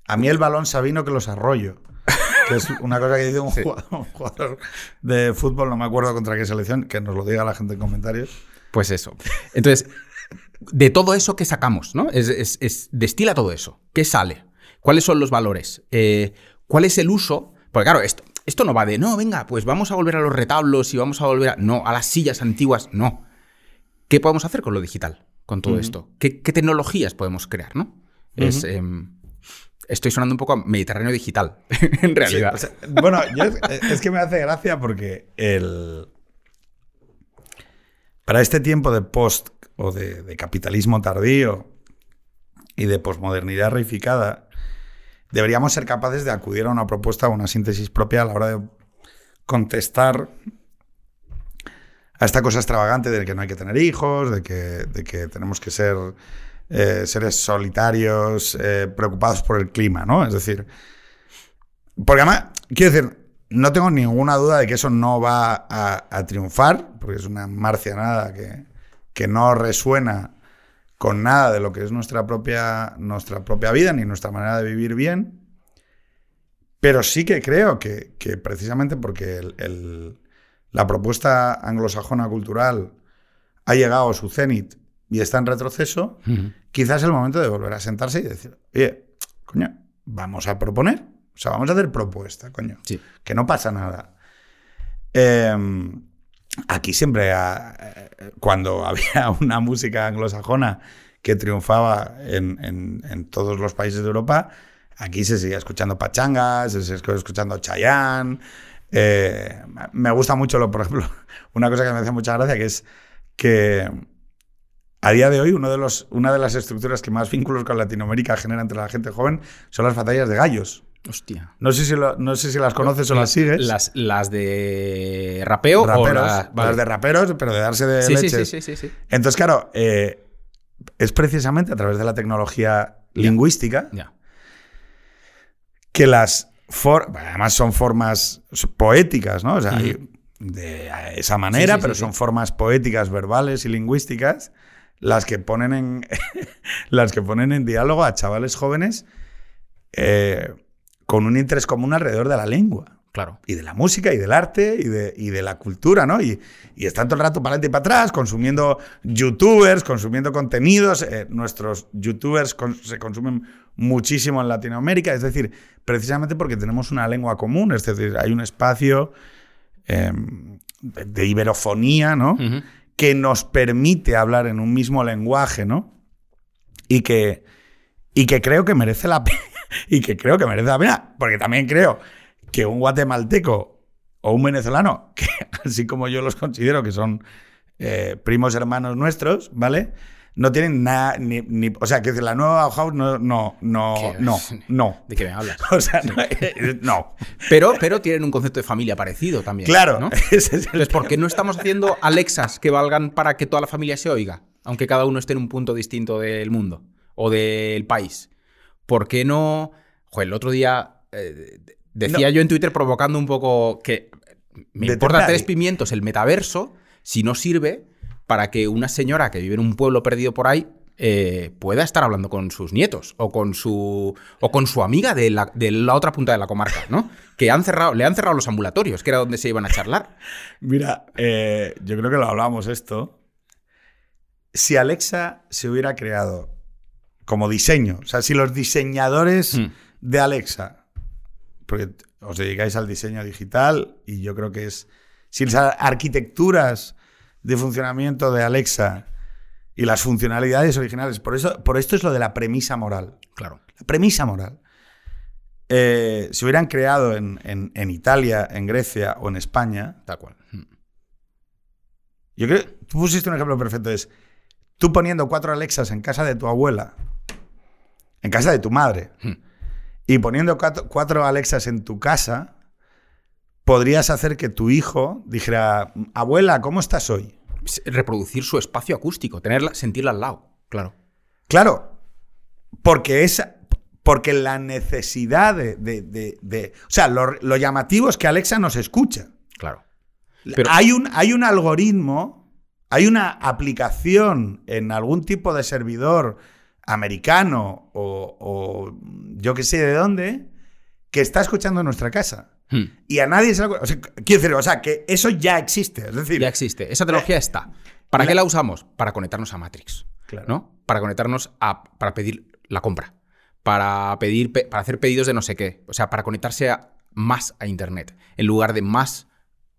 A mí el balón sabino que los arroyo. Que es una cosa que dice un, jugador, de fútbol, no me acuerdo contra qué selección, que nos lo diga la gente en comentarios. Pues eso. Entonces, de todo eso, ¿qué sacamos? ¿no? Es, destila todo eso. ¿Qué sale? ¿Cuáles son los valores? Eh, ¿Cuál es el uso? Porque claro, esto, esto no va de, no, venga, pues vamos a volver a los retablos y vamos a volver a... No, a las sillas antiguas, no. ¿Qué podemos hacer con lo digital? con todo esto? ¿Qué, tecnologías podemos crear, no? Es, em, estoy sonando un poco a Mediterráneo digital, en realidad. bueno, es, que me hace gracia porque el... Para este tiempo de post o de, capitalismo tardío y de posmodernidad reificada, deberíamos ser capaces de acudir a una propuesta o una síntesis propia a la hora de contestar a esta cosa extravagante de que no hay que tener hijos, de que, de que tenemos que ser eh, seres solitarios, eh, preocupados por el clima, ¿no? Es decir, porque además, quiero decir, no tengo ninguna duda de que eso no va a, a triunfar, porque es una marcianada que, que no resuena con nada de lo que es nuestra propia, nuestra propia vida ni nuestra manera de vivir bien. Pero sí que creo que, que precisamente porque el- el- la propuesta anglosajona cultural ha llegado a su cenit y está en retroceso, quizás es el momento de volver a sentarse y decir, oye, coño, vamos a proponer. O sea, vamos a hacer propuesta, coño. Sí. Que no pasa nada. Eh, aquí siempre, eh, cuando había una música anglosajona que triunfaba en todos los países de Europa, aquí se seguía escuchando pachangas, se seguía escuchando Chayanne. Eh, me gusta mucho, lo, por ejemplo, una cosa que me hace mucha gracia, que es que a día de hoy uno de los, una de las estructuras que más vínculos con Latinoamérica genera entre la gente joven son las batallas de gallos. Hostia. No sé si, lo- no sé si las conoces o las sigues. Las, las de rapeo o raperos, la- vale. las de raperos, pero de darse de Sí, sí, leches. sí, sí, sí, sí. Entonces, claro, eh, es precisamente a través de la tecnología lingüística Ya. que las for- además son formas poéticas, ¿no? O sea, hay de esa manera, pero son formas poéticas, verbales y lingüísticas las que ponen en las que ponen en diálogo a chavales jóvenes eh, con un interés común alrededor de la lengua Claro. y de la música y del arte y de, y de la cultura, ¿no? Y, y están todo el rato para adelante y para atrás, consumiendo youtubers, consumiendo contenidos. Eh, nuestros youtubers con- se consumen muchísimo en Latinoamérica, es decir, precisamente porque tenemos una lengua común, es decir, hay un espacio eh, de, de iberofonía, ¿no? Que nos permite hablar en un mismo lenguaje, ¿no? Y que, y que creo que merece la pena. Y que creo que merece la pena. Porque también creo que un guatemalteco o un venezolano, que así como yo los considero que son eh, primos hermanos nuestros, ¿vale? No tienen nada, ni, ni- O sea, que la nueva Bauhaus no, no, no, no, no. ¿De qué me hablas? O sea, no, eh, no. Pero, pero tienen un concepto de familia parecido también. Claro, ¿no? es Entonces, ¿por qué no estamos haciendo Alexas que valgan para que toda la familia se oiga? Aunque cada uno esté en un punto distinto del mundo o del país. ¿Por qué no...? Joder, el otro día eh, decía yo en Twitter provocando un poco que me De importa tres pimientos el metaverso si no sirve para que una señora que vive en un pueblo perdido por ahí eh, pueda estar hablando con sus nietos o con su o con su amiga de la, de la otra punta de la comarca, ¿no? Que han cerrado, le han cerrado los ambulatorios, que era donde se iban a charlar. Mira, eh, yo creo que lo hablamos esto. Si Alexa se hubiera creado como diseño, o sea, si los diseñadores Hmm. de Alexa, porque os dedicáis al diseño digital y yo creo que es, si las arquitecturas de funcionamiento de Alexa y las funcionalidades originales, por, eso, por esto es lo de la premisa moral. Claro. La premisa moral. Eh, se hubieran creado en, en- en Italia, en Grecia o en España, Tal cual. Mm. Yo creo, tú pusiste un ejemplo perfecto, es tú poniendo cuatro Alexas en casa de tu abuela, en casa de tu madre, Hmm. y poniendo cuatro, cuatro Alexas en tu casa, podrías hacer que tu hijo dijera, abuela, ¿cómo estás hoy? Reproducir su espacio acústico, tenerla, sentirla al lado. Claro. Claro, porque esa, porque la necesidad de, de- de- de- o sea, lo, lo llamativo es que Alexa nos escucha. Claro. Pero- hay, un, hay un algoritmo, hay una aplicación en algún tipo de servidor americano o, o yo que sé de dónde, que está escuchando en nuestra casa. Hmm. Y a nadie se lo... O sea, quiero decir, o sea, que eso ya existe. Es decir, Ya existe. Esa tecnología está. ¿Para la- qué la usamos? Para conectarnos a Matrix. Claro. ¿No? Para conectarnos a. para pedir la compra. Para pedir. pe- para hacer pedidos de no sé qué. O sea, para conectarse a- más a internet. En lugar de más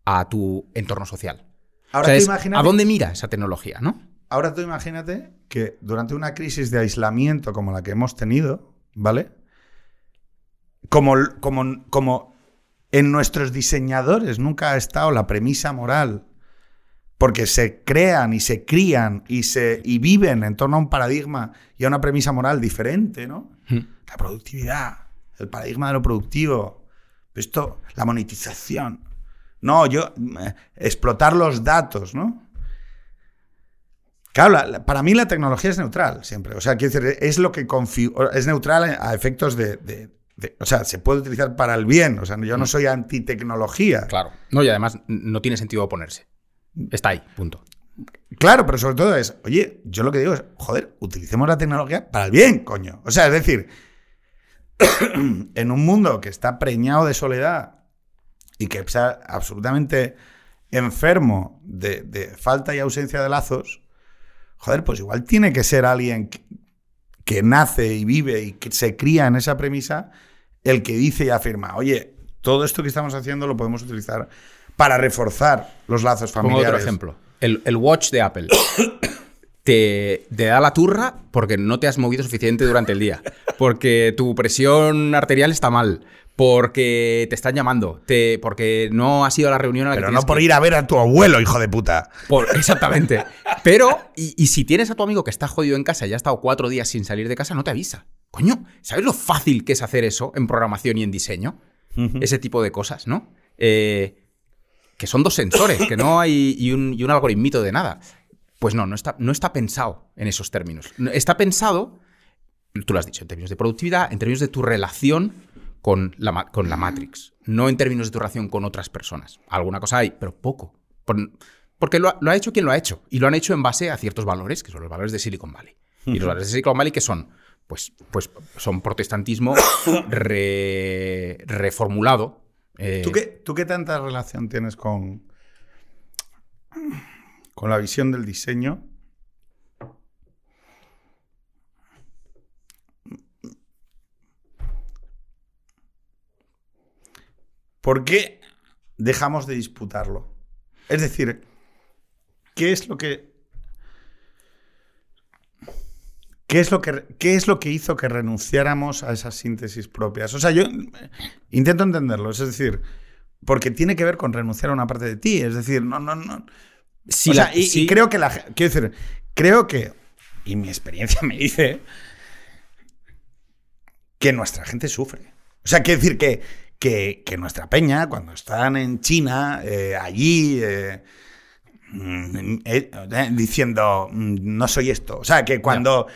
a tu entorno social. ahora, O sea, es, ¿A dónde mira esa tecnología, no? Ahora tú imagínate que durante una crisis de aislamiento como la que hemos tenido, ¿vale? Como, como, como en nuestros diseñadores nunca ha estado la premisa moral, porque se crean y se crían y, se, y viven en torno a un paradigma y a una premisa moral diferente, ¿no? Hmm. La productividad, el paradigma de lo productivo, esto, la monetización. No, yo, eh, explotar los datos, ¿no? Claro, la- para mí la tecnología es neutral siempre. O sea, quiero decir, es lo que es neutral a efectos de, de- de- o sea, se puede utilizar para el bien. O sea, yo no soy antitecnología. Claro. No, y además no tiene sentido oponerse. Está ahí, punto. Claro, pero sobre todo es, oye, yo lo que digo es, joder, utilicemos la tecnología para el bien, coño. O sea, es decir, en un mundo que está preñado de soledad y que está absolutamente enfermo de, de falta y ausencia de lazos, joder, pues igual tiene que ser alguien que, que nace y vive y que se cría en esa premisa el que dice y afirma, oye, todo esto que estamos haciendo lo podemos utilizar para reforzar los lazos Pongo familiares. otro ejemplo. El, el watch de Apple. Te, te da la turra porque no te has movido suficiente durante el día. Porque tu presión arterial está mal. Porque te están llamando. Te, porque no has ido a la reunión a la Pero que no por que ir a ver a tu abuelo, hijo de puta. Por- exactamente. Pero, y, y si tienes a tu amigo que está jodido en casa y ha estado cuatro días sin salir de casa, no te avisa. Coño, ¿sabes lo fácil que es hacer eso en programación y en diseño? Ese tipo de cosas, ¿no? Eh, que son dos sensores, que no hay y un, y un algoritmito de nada. Pues no, no está, no está pensado en esos términos. No- Está pensado, tú lo has dicho, en términos de productividad, en términos de tu relación con la, con la Matrix, no en términos de tu relación con otras personas. Alguna cosa hay, pero poco. Por- porque lo ha, lo ha hecho quien lo ha hecho. Y lo han hecho en base a ciertos valores, que son los valores de Silicon Valley. Y los valores de Silicon Valley que son, pues, pues son protestantismo re- reformulado. eh, ¿Tú qué, ¿Tú qué tanta relación tienes con, con la visión del diseño? ¿Por qué dejamos de disputarlo? Es decir, ¿qué es lo que ¿Qué es, lo que, ¿Qué es lo que hizo que renunciáramos a esas síntesis propias? O sea, yo eh, intento entenderlo. Es decir, porque tiene que ver con renunciar a una parte de ti. Es decir, no, no, no. si o la- sea, y, y sí, creo que la Quiero decir, creo que. Y mi experiencia me dice. Que nuestra gente sufre. O sea, quiero decir que, que, que nuestra peña, cuando están en China, eh, allí. eh, mm, eh, diciendo mm, no soy esto. O sea, que cuando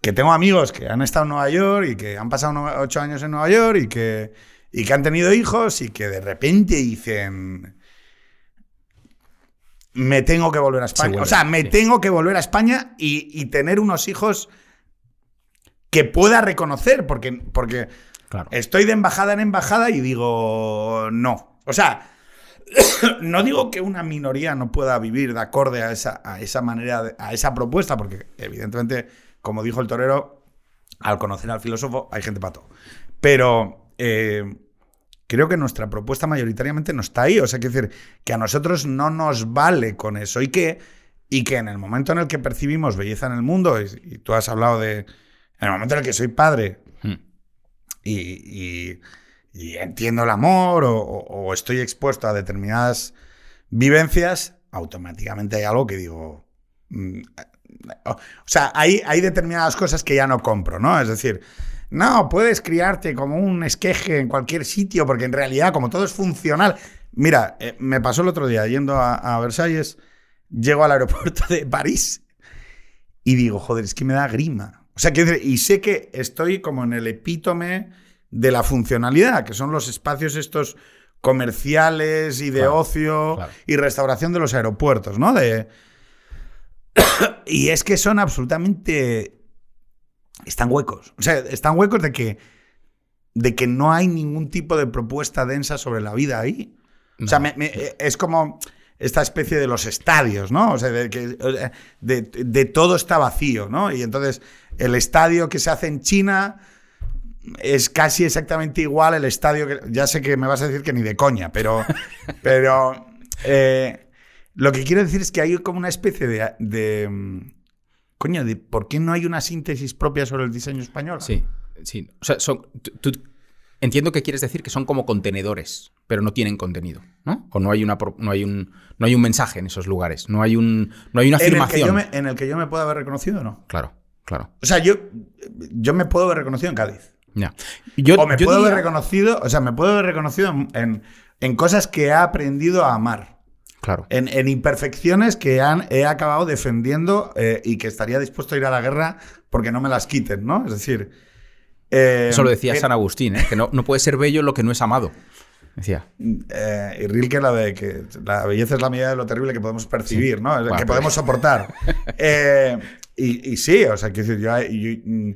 que tengo amigos que han estado en Nueva York y que han pasado ocho años en Nueva York y que, y que han tenido hijos y que de repente dicen me tengo que volver a España. vuelve, o sea, me sí. tengo que volver a España y, y tener unos hijos que pueda reconocer, porque, porque Estoy de embajada en embajada y digo no. O sea, no digo que una minoría no pueda vivir de acorde a esa, a esa manera, a esa propuesta, porque evidentemente, como dijo el torero, al conocer al filósofo hay gente pato. Pero eh, creo que nuestra propuesta mayoritariamente no está ahí. O sea, quiero decir, que a nosotros no nos vale con eso y que, y que en el momento en el que percibimos belleza en el mundo, y, y tú has hablado de, en el momento en el que soy padre. Y, entiendo el amor o, estoy expuesto a determinadas vivencias, automáticamente hay algo que digo... mm, O o sea, hay, hay determinadas cosas que ya no compro, ¿no? Es decir, no, puedes criarte como un esqueje en cualquier sitio, porque en realidad, como todo es funcional. Mira, eh, me pasó el otro día yendo a, a Versalles, llego al aeropuerto de París y digo, joder, es que me da grima. O sea, quiero decir, y sé que estoy como en el epítome de la funcionalidad, que son los espacios estos comerciales y de Claro, ocio claro. y restauración de los aeropuertos, ¿no? De... y es que son absolutamente... Están huecos. O sea, están huecos de que, de que no hay ningún tipo de propuesta densa sobre la vida ahí. O sea, me- es como esta especie de los estadios, ¿no? O sea, de, que, de, de todo está vacío, ¿no? Y entonces el estadio que se hace en China es casi exactamente igual el estadio que... Ya sé que me vas a decir que ni de coña, pero... pero eh, lo que quiero decir es que hay como una especie de... de, coño, de ¿por qué no hay una síntesis propia sobre el diseño español? Sí, sí. O sea, son, tú- entiendo que quieres decir que son como contenedores, pero no tienen contenido, ¿no? O no hay, una, no hay, un, no hay un mensaje en esos lugares, no hay, un, no hay una En el, que afirmación. yo me, en el que yo me puedo haber reconocido, ¿no? Claro, claro. O sea, yo, yo me puedo haber reconocido en Cádiz. Ya. Yo, O me yo puedo diría- haber reconocido, o sea, me puedo haber reconocido en, en- en cosas que he aprendido a amar. Claro. En, en imperfecciones que han, he acabado defendiendo eh, y que estaría dispuesto a ir a la guerra porque no me las quiten, ¿no? Es decir, Eh, Eso lo decía eh, San Agustín, ¿eh? que no, no puede ser bello lo que no es amado. Decía. eh, y Rilke la de que la belleza es la medida de lo terrible que podemos percibir, ¿no? Bueno, que pero- podemos soportar. Eh, y, y sí, o sea, quiero decir, yo, yo- mm,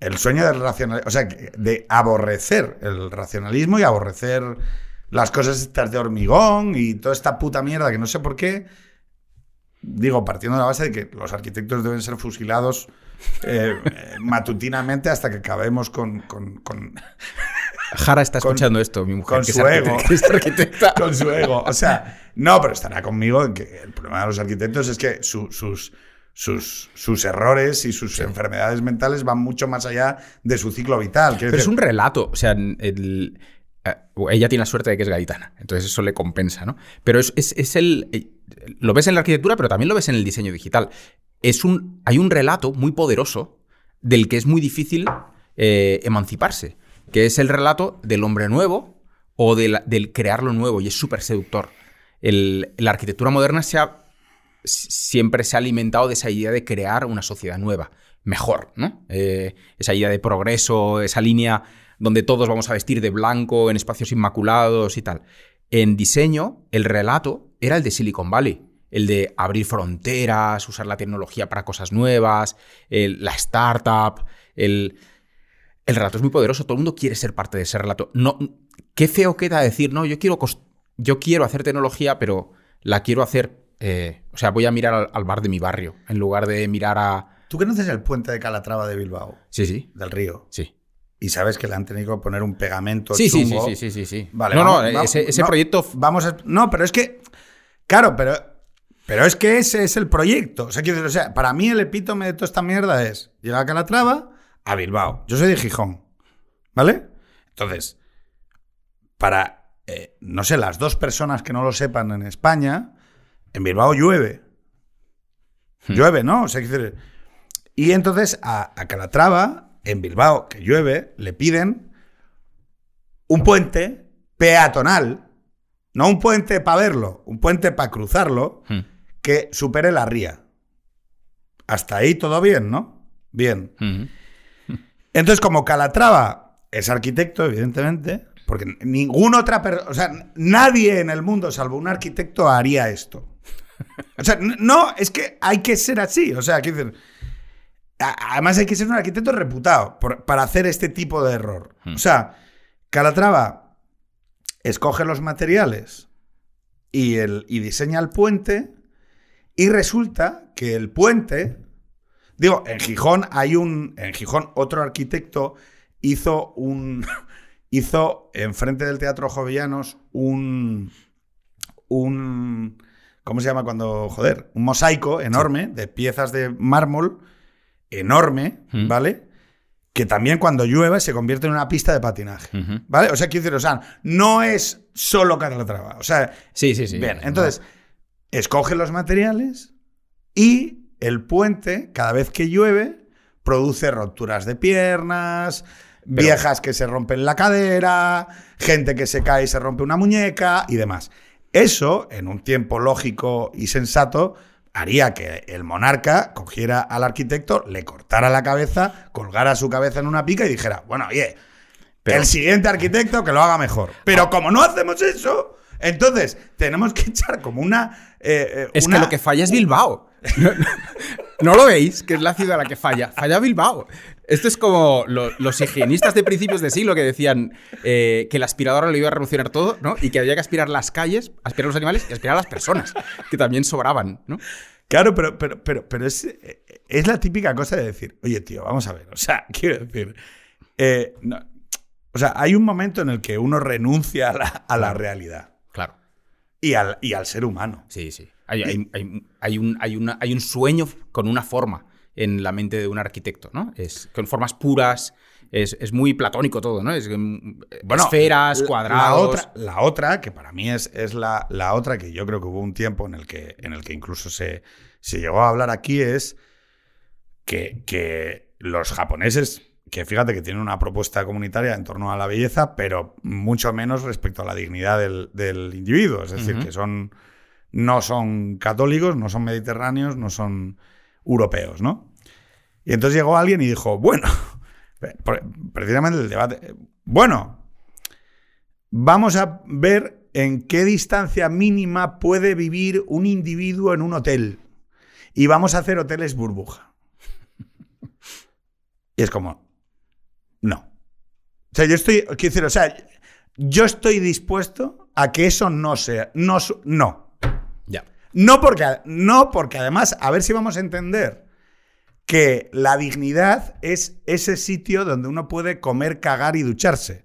el sueño del racionalismo, o sea, de aborrecer el racionalismo y aborrecer las cosas estas de hormigón y toda esta puta mierda que no sé por qué, digo, partiendo de la base de que los arquitectos deben ser fusilados eh, matutinamente hasta que acabemos con- con- con, Jara está Con- escuchando esto, mi mujer, con que, su es ego. arquitecta, que es arquitecta. con su ego. O sea, no, pero estará conmigo en que el problema de los arquitectos es que su- sus, sus, sus errores y sus enfermedades mentales van mucho más allá de su ciclo vital. Pero es un relato. O sea, el- eh, ella tiene la suerte de que es gaditana. Entonces eso le compensa, ¿no? Pero es, es- es el. eh, Lo ves en la arquitectura, pero también lo ves en el diseño digital. Es un, hay un relato muy poderoso del que es muy difícil eh, emanciparse. Que es el relato del hombre nuevo o del, del crear lo nuevo. Y es súper seductor. La arquitectura moderna se ha siempre se ha alimentado de esa idea de crear una sociedad nueva, mejor, ¿no? Eh, esa idea de progreso, esa línea donde todos vamos a vestir de blanco en espacios inmaculados y tal. En diseño, el relato era el de Silicon Valley. El de abrir fronteras, usar la tecnología para cosas nuevas, el- la startup, el, el relato es muy poderoso, todo el mundo quiere ser parte de ese relato. No, qué feo queda decir, no, yo quiero, yo quiero hacer tecnología, pero la quiero hacer, eh, o sea, voy a mirar al, al bar de mi barrio, en lugar de mirar a... ¿Tú conoces el puente de Calatrava de Bilbao, Sí, sí, del río? sí. Y sabes que le han tenido que poner un pegamento Sí, sí, sí, chungo. sí, sí, sí, sí. Vale, no, vamos- no, vamos- ese, ese no, proyecto... Vamos a. No, pero es que. Claro, pero. Pero es que ese es el proyecto. O sea, quiero decir, o sea, para mí el epítome de toda esta mierda es llegar a Calatrava a Bilbao. Yo soy de Gijón. ¿Vale? Entonces, para, eh, no sé, las dos personas que no lo sepan en España, en Bilbao llueve. Hmm. Llueve, ¿no? O sea, quiero decir, y entonces a, a Calatrava, en Bilbao, que llueve, le piden un puente peatonal, no un puente para verlo, un puente para cruzarlo, Hmm, que supere la ría. Hasta ahí todo bien, ¿no? Bien. hmm. Entonces, como Calatrava es arquitecto, evidentemente, porque ninguna otra persona, o sea, nadie en el mundo, salvo un arquitecto, haría esto. O sea, no, es que hay que ser así. O sea, quiero decir, a- además hay que ser un arquitecto reputado por- para hacer este tipo de error. O sea, Calatrava escoge los materiales y, el, y diseña el puente y resulta que el puente, digo, en Gijón hay un, en Gijón otro arquitecto hizo un, hizo enfrente del Teatro Jovellanos un, un, ¿cómo se llama cuando, joder? Un mosaico enorme de piezas de mármol enorme, Mm. ¿vale? Que también cuando llueve se convierte en una pista de patinaje. ¿vale? O sea, quiero decir, o sea, no es solo Calatrava, o sea, Sí, sí, sí. Bien, entonces, escoge los materiales y el puente, cada vez que llueve, produce rupturas de piernas, viejas que se rompen la cadera, gente que se cae y se rompe una muñeca y demás. Eso, en un tiempo lógico y sensato, haría que el monarca cogiera al arquitecto, le cortara la cabeza, colgara su cabeza en una pica y dijera, bueno, oye, Pero- el siguiente arquitecto que lo haga mejor. Pero como no hacemos eso, entonces tenemos que echar como una... eh, eh, Es una- que lo que falla es Bilbao. No, no- ¿no lo veis? Que es la ciudad la que falla. Falla Bilbao. Esto es como lo- los higienistas de principios de siglo que decían eh, que el aspirador lo iba a revolucionar todo, ¿no? Y que había que aspirar las calles, aspirar los animales y aspirar a las personas, que también sobraban, ¿no? Claro, pero, pero, pero, pero es, es la típica cosa de decir, oye, tío, vamos a ver. O sea, quiero decir... no- o sea, hay un momento en el que uno renuncia a la, a la realidad. Y al, y al ser humano. Sí, sí. Hay, hay- hay- hay un, hay, una- hay un sueño con una forma en la mente de un arquitecto, ¿no? Es con formas puras, es, es muy platónico todo, ¿no? Es mm, esferas, la- cuadrados. La otra, la otra, que para mí es, es la, la otra, que yo creo que hubo un tiempo en el que, en el que incluso se, se llegó a hablar aquí, es que, que los japoneses, que fíjate que tienen una propuesta comunitaria en torno a la belleza, pero mucho menos respecto a la dignidad del, del individuo. Es decir, que son no son católicos, no son mediterráneos, no son europeos, ¿no? Y entonces llegó alguien y dijo, bueno, Pre- Precisamente el debate. Bueno, vamos a ver en qué distancia mínima puede vivir un individuo en un hotel. Y vamos a hacer hoteles burbuja. Y es como, no. O sea, yo estoy, quiero decir, o sea, yo estoy dispuesto a que eso no sea, no, no. Ya. No porque, no porque además, a ver si vamos a entender que la dignidad es ese sitio donde uno puede comer, cagar y ducharse.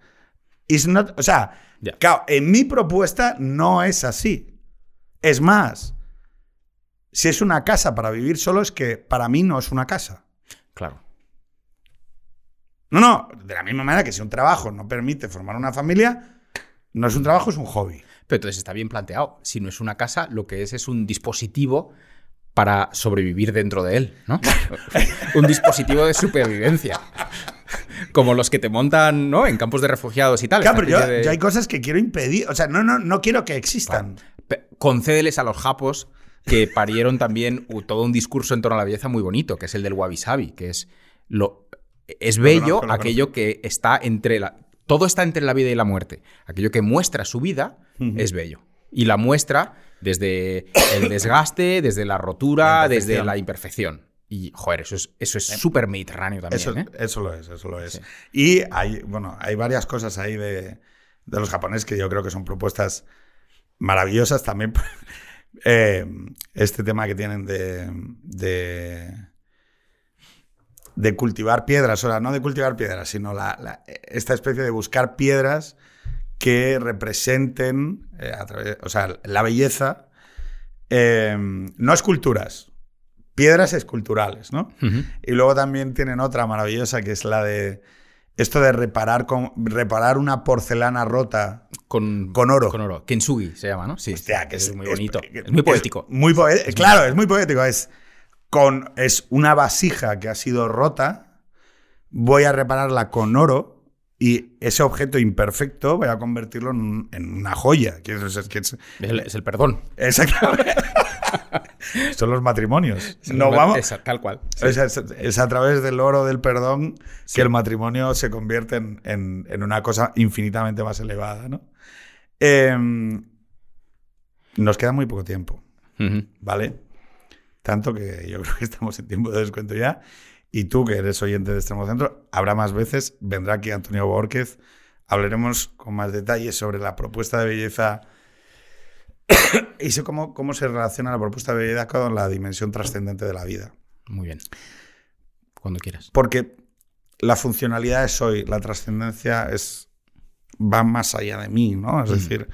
It's not- o sea, claro, en mi propuesta no es así. Es más, si es una casa para vivir solo, es que para mí no es una casa. Claro. No, no, de la misma manera que si un trabajo no permite formar una familia, no es un trabajo, es un hobby. Pero entonces está bien planteado. Si no es una casa, lo que es es un dispositivo para sobrevivir dentro de él, ¿no? un dispositivo de supervivencia. Como los que te montan, ¿no? En campos de refugiados y tal. Claro, pero yo, especie de- yo hay cosas que quiero impedir. O sea, no, no, no quiero que existan. Pe- Concédeles a los japos que parieron también todo un discurso en torno a la belleza muy bonito, que es el del wabi sabi, que es lo es bello conozco, aquello que está entre la todo está entre la vida y la muerte. Aquello que muestra su vida es bello y la muestra desde el desgaste, desde la rotura, La desde la imperfección. Y joder, eso es eso es súper mediterráneo también, Eso, ¿eh? eso lo es, eso lo es. Sí. Y hay, bueno, hay varias cosas ahí de, de los japoneses que yo creo que son propuestas maravillosas también. eh, este tema que tienen de, de, de cultivar piedras, o sea, no de cultivar piedras, sino la, la- esta especie de buscar piedras que representen, eh, a través, o sea, la belleza, eh, no esculturas, piedras esculturales, ¿no? Y luego también tienen otra maravillosa que es la de esto de reparar, con, reparar una porcelana rota. Con, Con oro. Con oro. Kintsugi se llama, ¿no? Sí. Hostia, que es, muy bonito. Es, muy poético. muy poe- claro, es muy poético. Es, con, es una vasija que ha sido rota, voy a repararla con oro y ese objeto imperfecto voy a convertirlo en, en una joya. Que es, es- que es- Es el, es el perdón. exactamente. Son los matrimonios. No vamos, es tal cual. Es, a través del oro del perdón Sí. que el matrimonio se convierte en, en- en una cosa infinitamente más elevada, ¿no? Em, nos queda muy poco tiempo. ¿vale? Tanto que yo creo que estamos en tiempo de descuento ya. Y tú, que eres oyente de Extremo Centro, habrá más veces, vendrá aquí Antonio Borquez, hablaremos con más detalles sobre la propuesta de belleza y sé cómo, cómo se relaciona la propuesta de belleza con la dimensión trascendente de la vida. Muy bien. Cuando quieras. Porque la funcionalidad es hoy, la trascendencia es va más allá de mí, ¿no? Es Ujú. decir,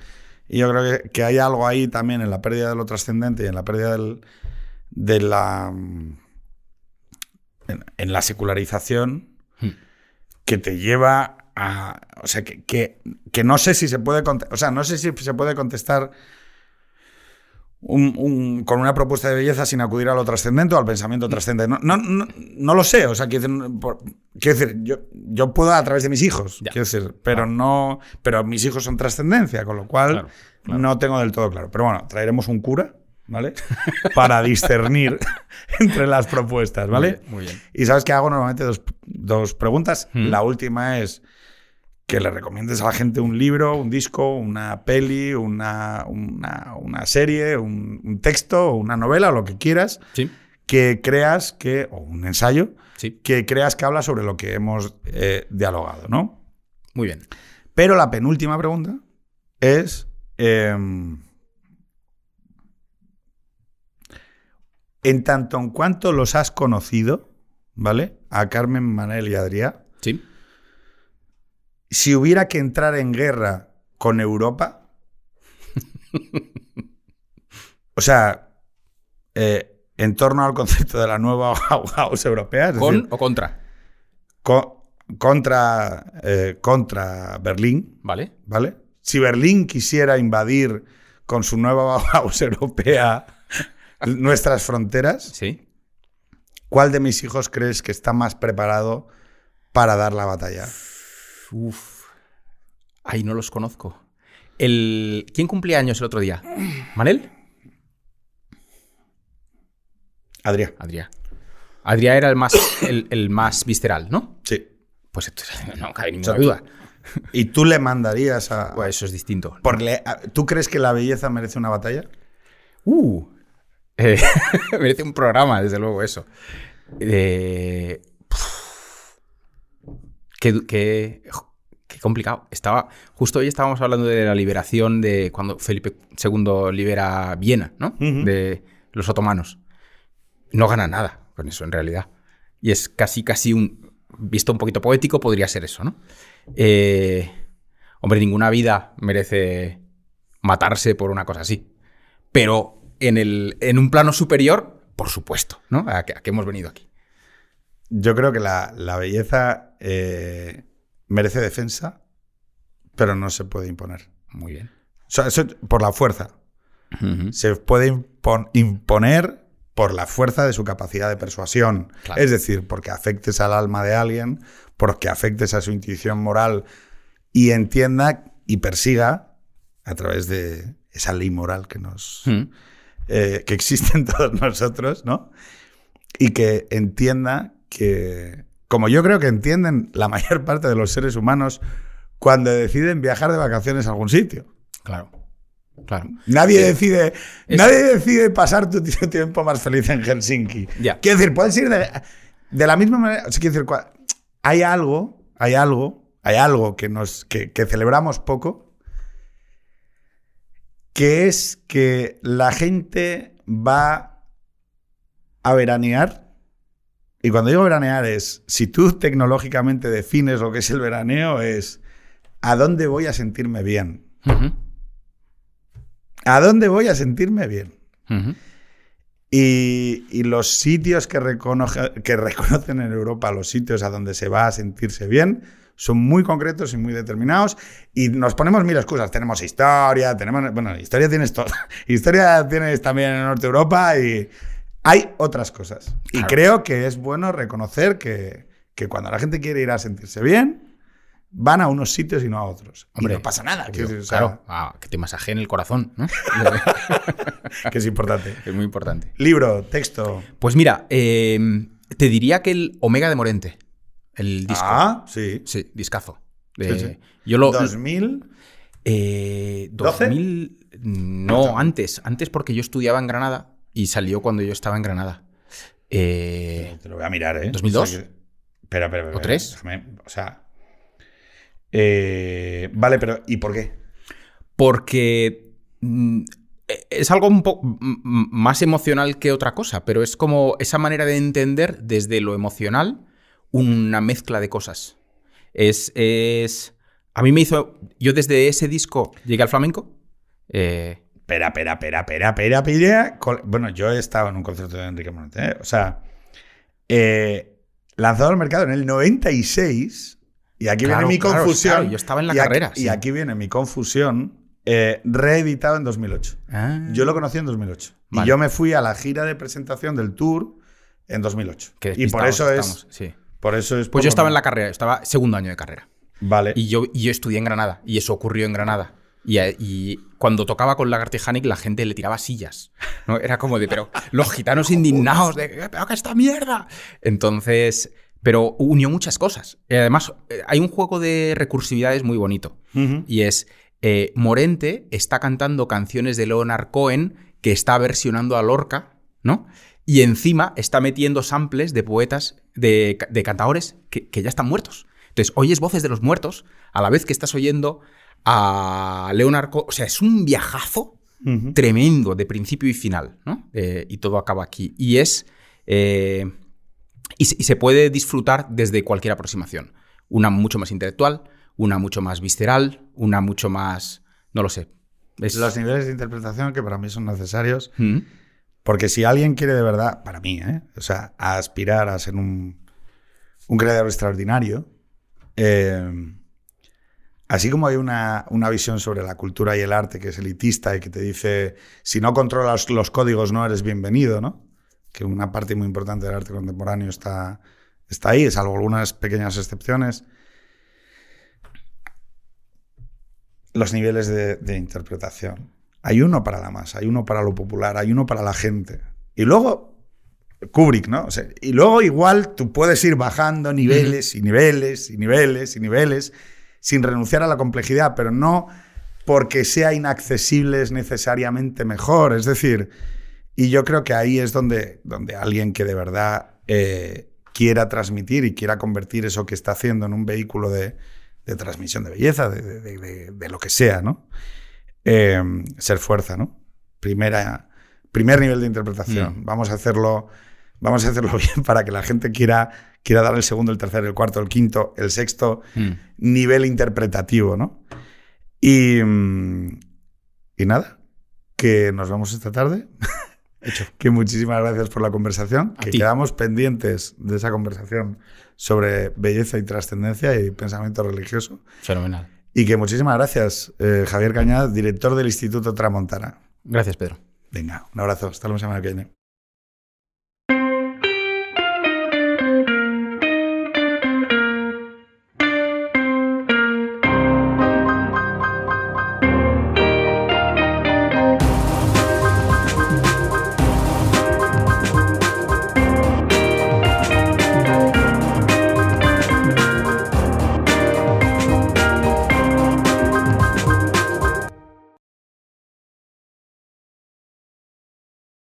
yo creo que, que hay algo ahí también en la pérdida de lo trascendente y en la pérdida del- de la mm, en, en la secularización Hmm. que te lleva a o sea que, que, que no sé si se puede o sea no sé si se puede contestar un- un- con una propuesta de belleza sin acudir a lo trascendente o al pensamiento trascendente. No, no, no, no lo sé. O sea, quiero decir, por- quiero decir, yo, yo puedo a través de mis hijos, Ya. quiero decir, pero no. Pero mis hijos son trascendencia, con lo cual Claro, claro. no tengo del todo claro. Pero bueno, traeremos un cura, ¿vale? Para discernir entre las propuestas, ¿vale? Muy bien. Y sabes que hago normalmente dos, dos preguntas. Mm. La última es que le recomiendes a la gente un libro, un disco, una peli, una, una, una serie, un, un texto, una novela, o lo que quieras, Sí. que creas que, o un ensayo, Sí. que creas que habla sobre lo que hemos eh, dialogado, ¿no? Muy bien. Pero la penúltima pregunta es... em, en tanto en cuanto los has conocido, ¿vale? A Carmen, Manel y Adrián, Sí. si hubiera que entrar en guerra con Europa, o sea, eh, en torno al concepto de la nueva Bauhaus europea, es ¿Con decir, o contra? co- contra, eh, contra Berlín, ¿Vale? ¿vale? Si Berlín quisiera invadir con su nueva Bauhaus europea nuestras fronteras, Sí. ¿cuál de mis hijos crees que está más preparado para dar la batalla? Uf. Ay, no los conozco. El... ¿Quién cumplía años el otro día? ¿Manel? Adrián. Adrián. Adrián era el más, el, el más visceral, ¿no? Sí. Pues entonces, no cabe ninguna duda. ¿Y tú le mandarías a...? Pues eso es distinto. por le- a- ¿Tú crees que la belleza merece una batalla? Uh. Eh, merece un programa, desde luego, eso. Eh, qué, qué- qué complicado. Estaba, justo hoy estábamos hablando de la liberación de cuando Felipe II libera Viena, ¿no? De los otomanos. No gana nada con eso, en realidad. Y es casi, casi un. Visto un poquito poético, podría ser eso, ¿no? Eh, hombre, ninguna vida merece matarse por una cosa así. Pero en, el, en un plano superior, por supuesto, ¿no? A que, a que hemos venido aquí. Yo creo que la, la belleza eh, merece defensa, pero no se puede imponer. Muy bien. O sea, eso por la fuerza. Se puede impon- imponer por la fuerza de su capacidad de persuasión. Claro. Es decir, porque afectes al alma de alguien, porque afectes a su intuición moral y entienda y persiga a través de esa ley moral que nos. Eh, que existe en todos nosotros, ¿no? Y que entienda que, como yo creo que entienden la mayor parte de los seres humanos cuando deciden viajar de vacaciones a algún sitio. Claro. Claro. Nadie decide, Es- nadie decide pasar tu tiempo más feliz en Helsinki. Ya. Quiero decir, puedes ir de, de la misma manera. O sea, quiero decir, hay algo, hay algo, hay algo que nos que, que celebramos poco, que es que la gente va a veranear. Y cuando digo veranear es, si tú tecnológicamente defines lo que es el veraneo, es ¿a dónde voy a sentirme bien? ¿A dónde voy a sentirme bien? Y, y los sitios que, reconoce- que reconocen en Europa, los sitios a donde se va a sentirse bien, son muy concretos y muy determinados. Y nos ponemos mil excusas. Tenemos historia, tenemos. Bueno, historia tienes todo. historia tienes también en Norte Europa y hay otras cosas. Y creo que es bueno reconocer que, que cuando la gente quiere ir a sentirse bien, van a unos sitios y no a otros. Hombre, y no pasa nada. decir, o sea, claro, ah, que te masajeen el corazón, ¿no? que es importante. es muy importante. Libro, texto. Pues mira, eh, te diría que el Omega de Morente, el disco. Ah, sí. Sí, discazo. Sí, Eh, sí. Yo lo. 2000. Eh, ¿Doce? 2000. No, antes. Antes porque yo estudiaba en Granada y salió cuando yo estaba en Granada. Eh, Te lo voy a mirar, ¿eh? ¿2002? O sea que- Espera, espera, espera. ¿O tres? déjame, o sea. eh, vale, pero ¿y por qué? porque mm, es algo un poco más emocional que otra cosa, pero es como esa manera de entender desde lo emocional una mezcla de cosas. Es, es a mí me hizo, yo desde ese disco llegué al flamenco. eh, Espera, espera, espera, espera, espera, espera. Col- Bueno, yo he estado en un concierto de Enrique Morente, ¿eh? O sea, eh, lanzado al mercado en el 96. Y aquí Claro, viene mi claro, confusión. claro, yo estaba en la y aquí- carrera, Y aquí viene mi confusión. eh, reeditado en 2008. ah, Yo lo conocí en 2008. Y yo me fui a la gira de presentación del tour en 2008. qué Y por eso es. estamos, sí. Por eso es. Pues yo estaba en que- la carrera, estaba segundo año de carrera. Vale. Y yo, y yo estudié en Granada. Y eso ocurrió en Granada. Y, y cuando tocaba con Lagartijanic, la gente le tiraba sillas. ¿no? Era como de, pero los gitanos indignados de, "Eh, pero qué esta mierda. Entonces, pero unió muchas cosas. Y además, eh, hay un juego de recursividades muy bonito. Y es, eh, Morente está cantando canciones de Leonard Cohen que está versionando a Lorca, ¿no? Y encima está metiendo samples de poetas, de, de cantadores que, que ya están muertos. Entonces, oyes voces de los muertos a la vez que estás oyendo a Leonard Cohen. O sea, es un viajazo tremendo de principio y final, ¿no? Eh, y todo acaba aquí. Y es. eh, y, se- y se puede disfrutar desde cualquier aproximación. Una mucho más intelectual, una mucho más visceral, una mucho más. No lo sé. Es- Los niveles de interpretación que para mí son necesarios. Mm, Porque si alguien quiere de verdad, para mí, ¿eh? o sea, aspirar a ser un, un creador extraordinario, eh, así como hay una, una visión sobre la cultura y el arte que es elitista y que te dice, si no controlas los códigos no eres bienvenido, ¿no? Que una parte muy importante del arte contemporáneo está, está ahí, salvo algunas pequeñas excepciones. Los niveles de interpretación. Hay uno para la masa, hay uno para lo popular, hay uno para la gente. Y luego Kubrick, ¿no? O sea, y luego igual tú puedes ir bajando niveles y niveles y niveles y niveles sin renunciar a la complejidad, pero no porque sea inaccesible es necesariamente mejor. Es decir, y yo creo que ahí es donde, donde alguien que de verdad eh, quiera transmitir y quiera convertir eso que está haciendo en un vehículo de, de transmisión de belleza, de, de, de, lo que sea, ¿no? Eh, ser fuerza, ¿no? Primera, primer nivel de interpretación. Mm. Vamos a hacerlo vamos a hacerlo bien para que la gente quiera, quiera dar el segundo, el tercero, el cuarto, el quinto, el sexto mm. nivel interpretativo, ¿no? Y, y nada, que nos vemos esta tarde. Hecho. que muchísimas gracias por la conversación. que quedamos pendientes de esa conversación sobre belleza y trascendencia y pensamiento religioso. Fenomenal. Y que muchísimas gracias, eh, Javier Cañada, director del Instituto Tramontana. Gracias, Pedro. Venga, un abrazo. Hasta la semana que viene.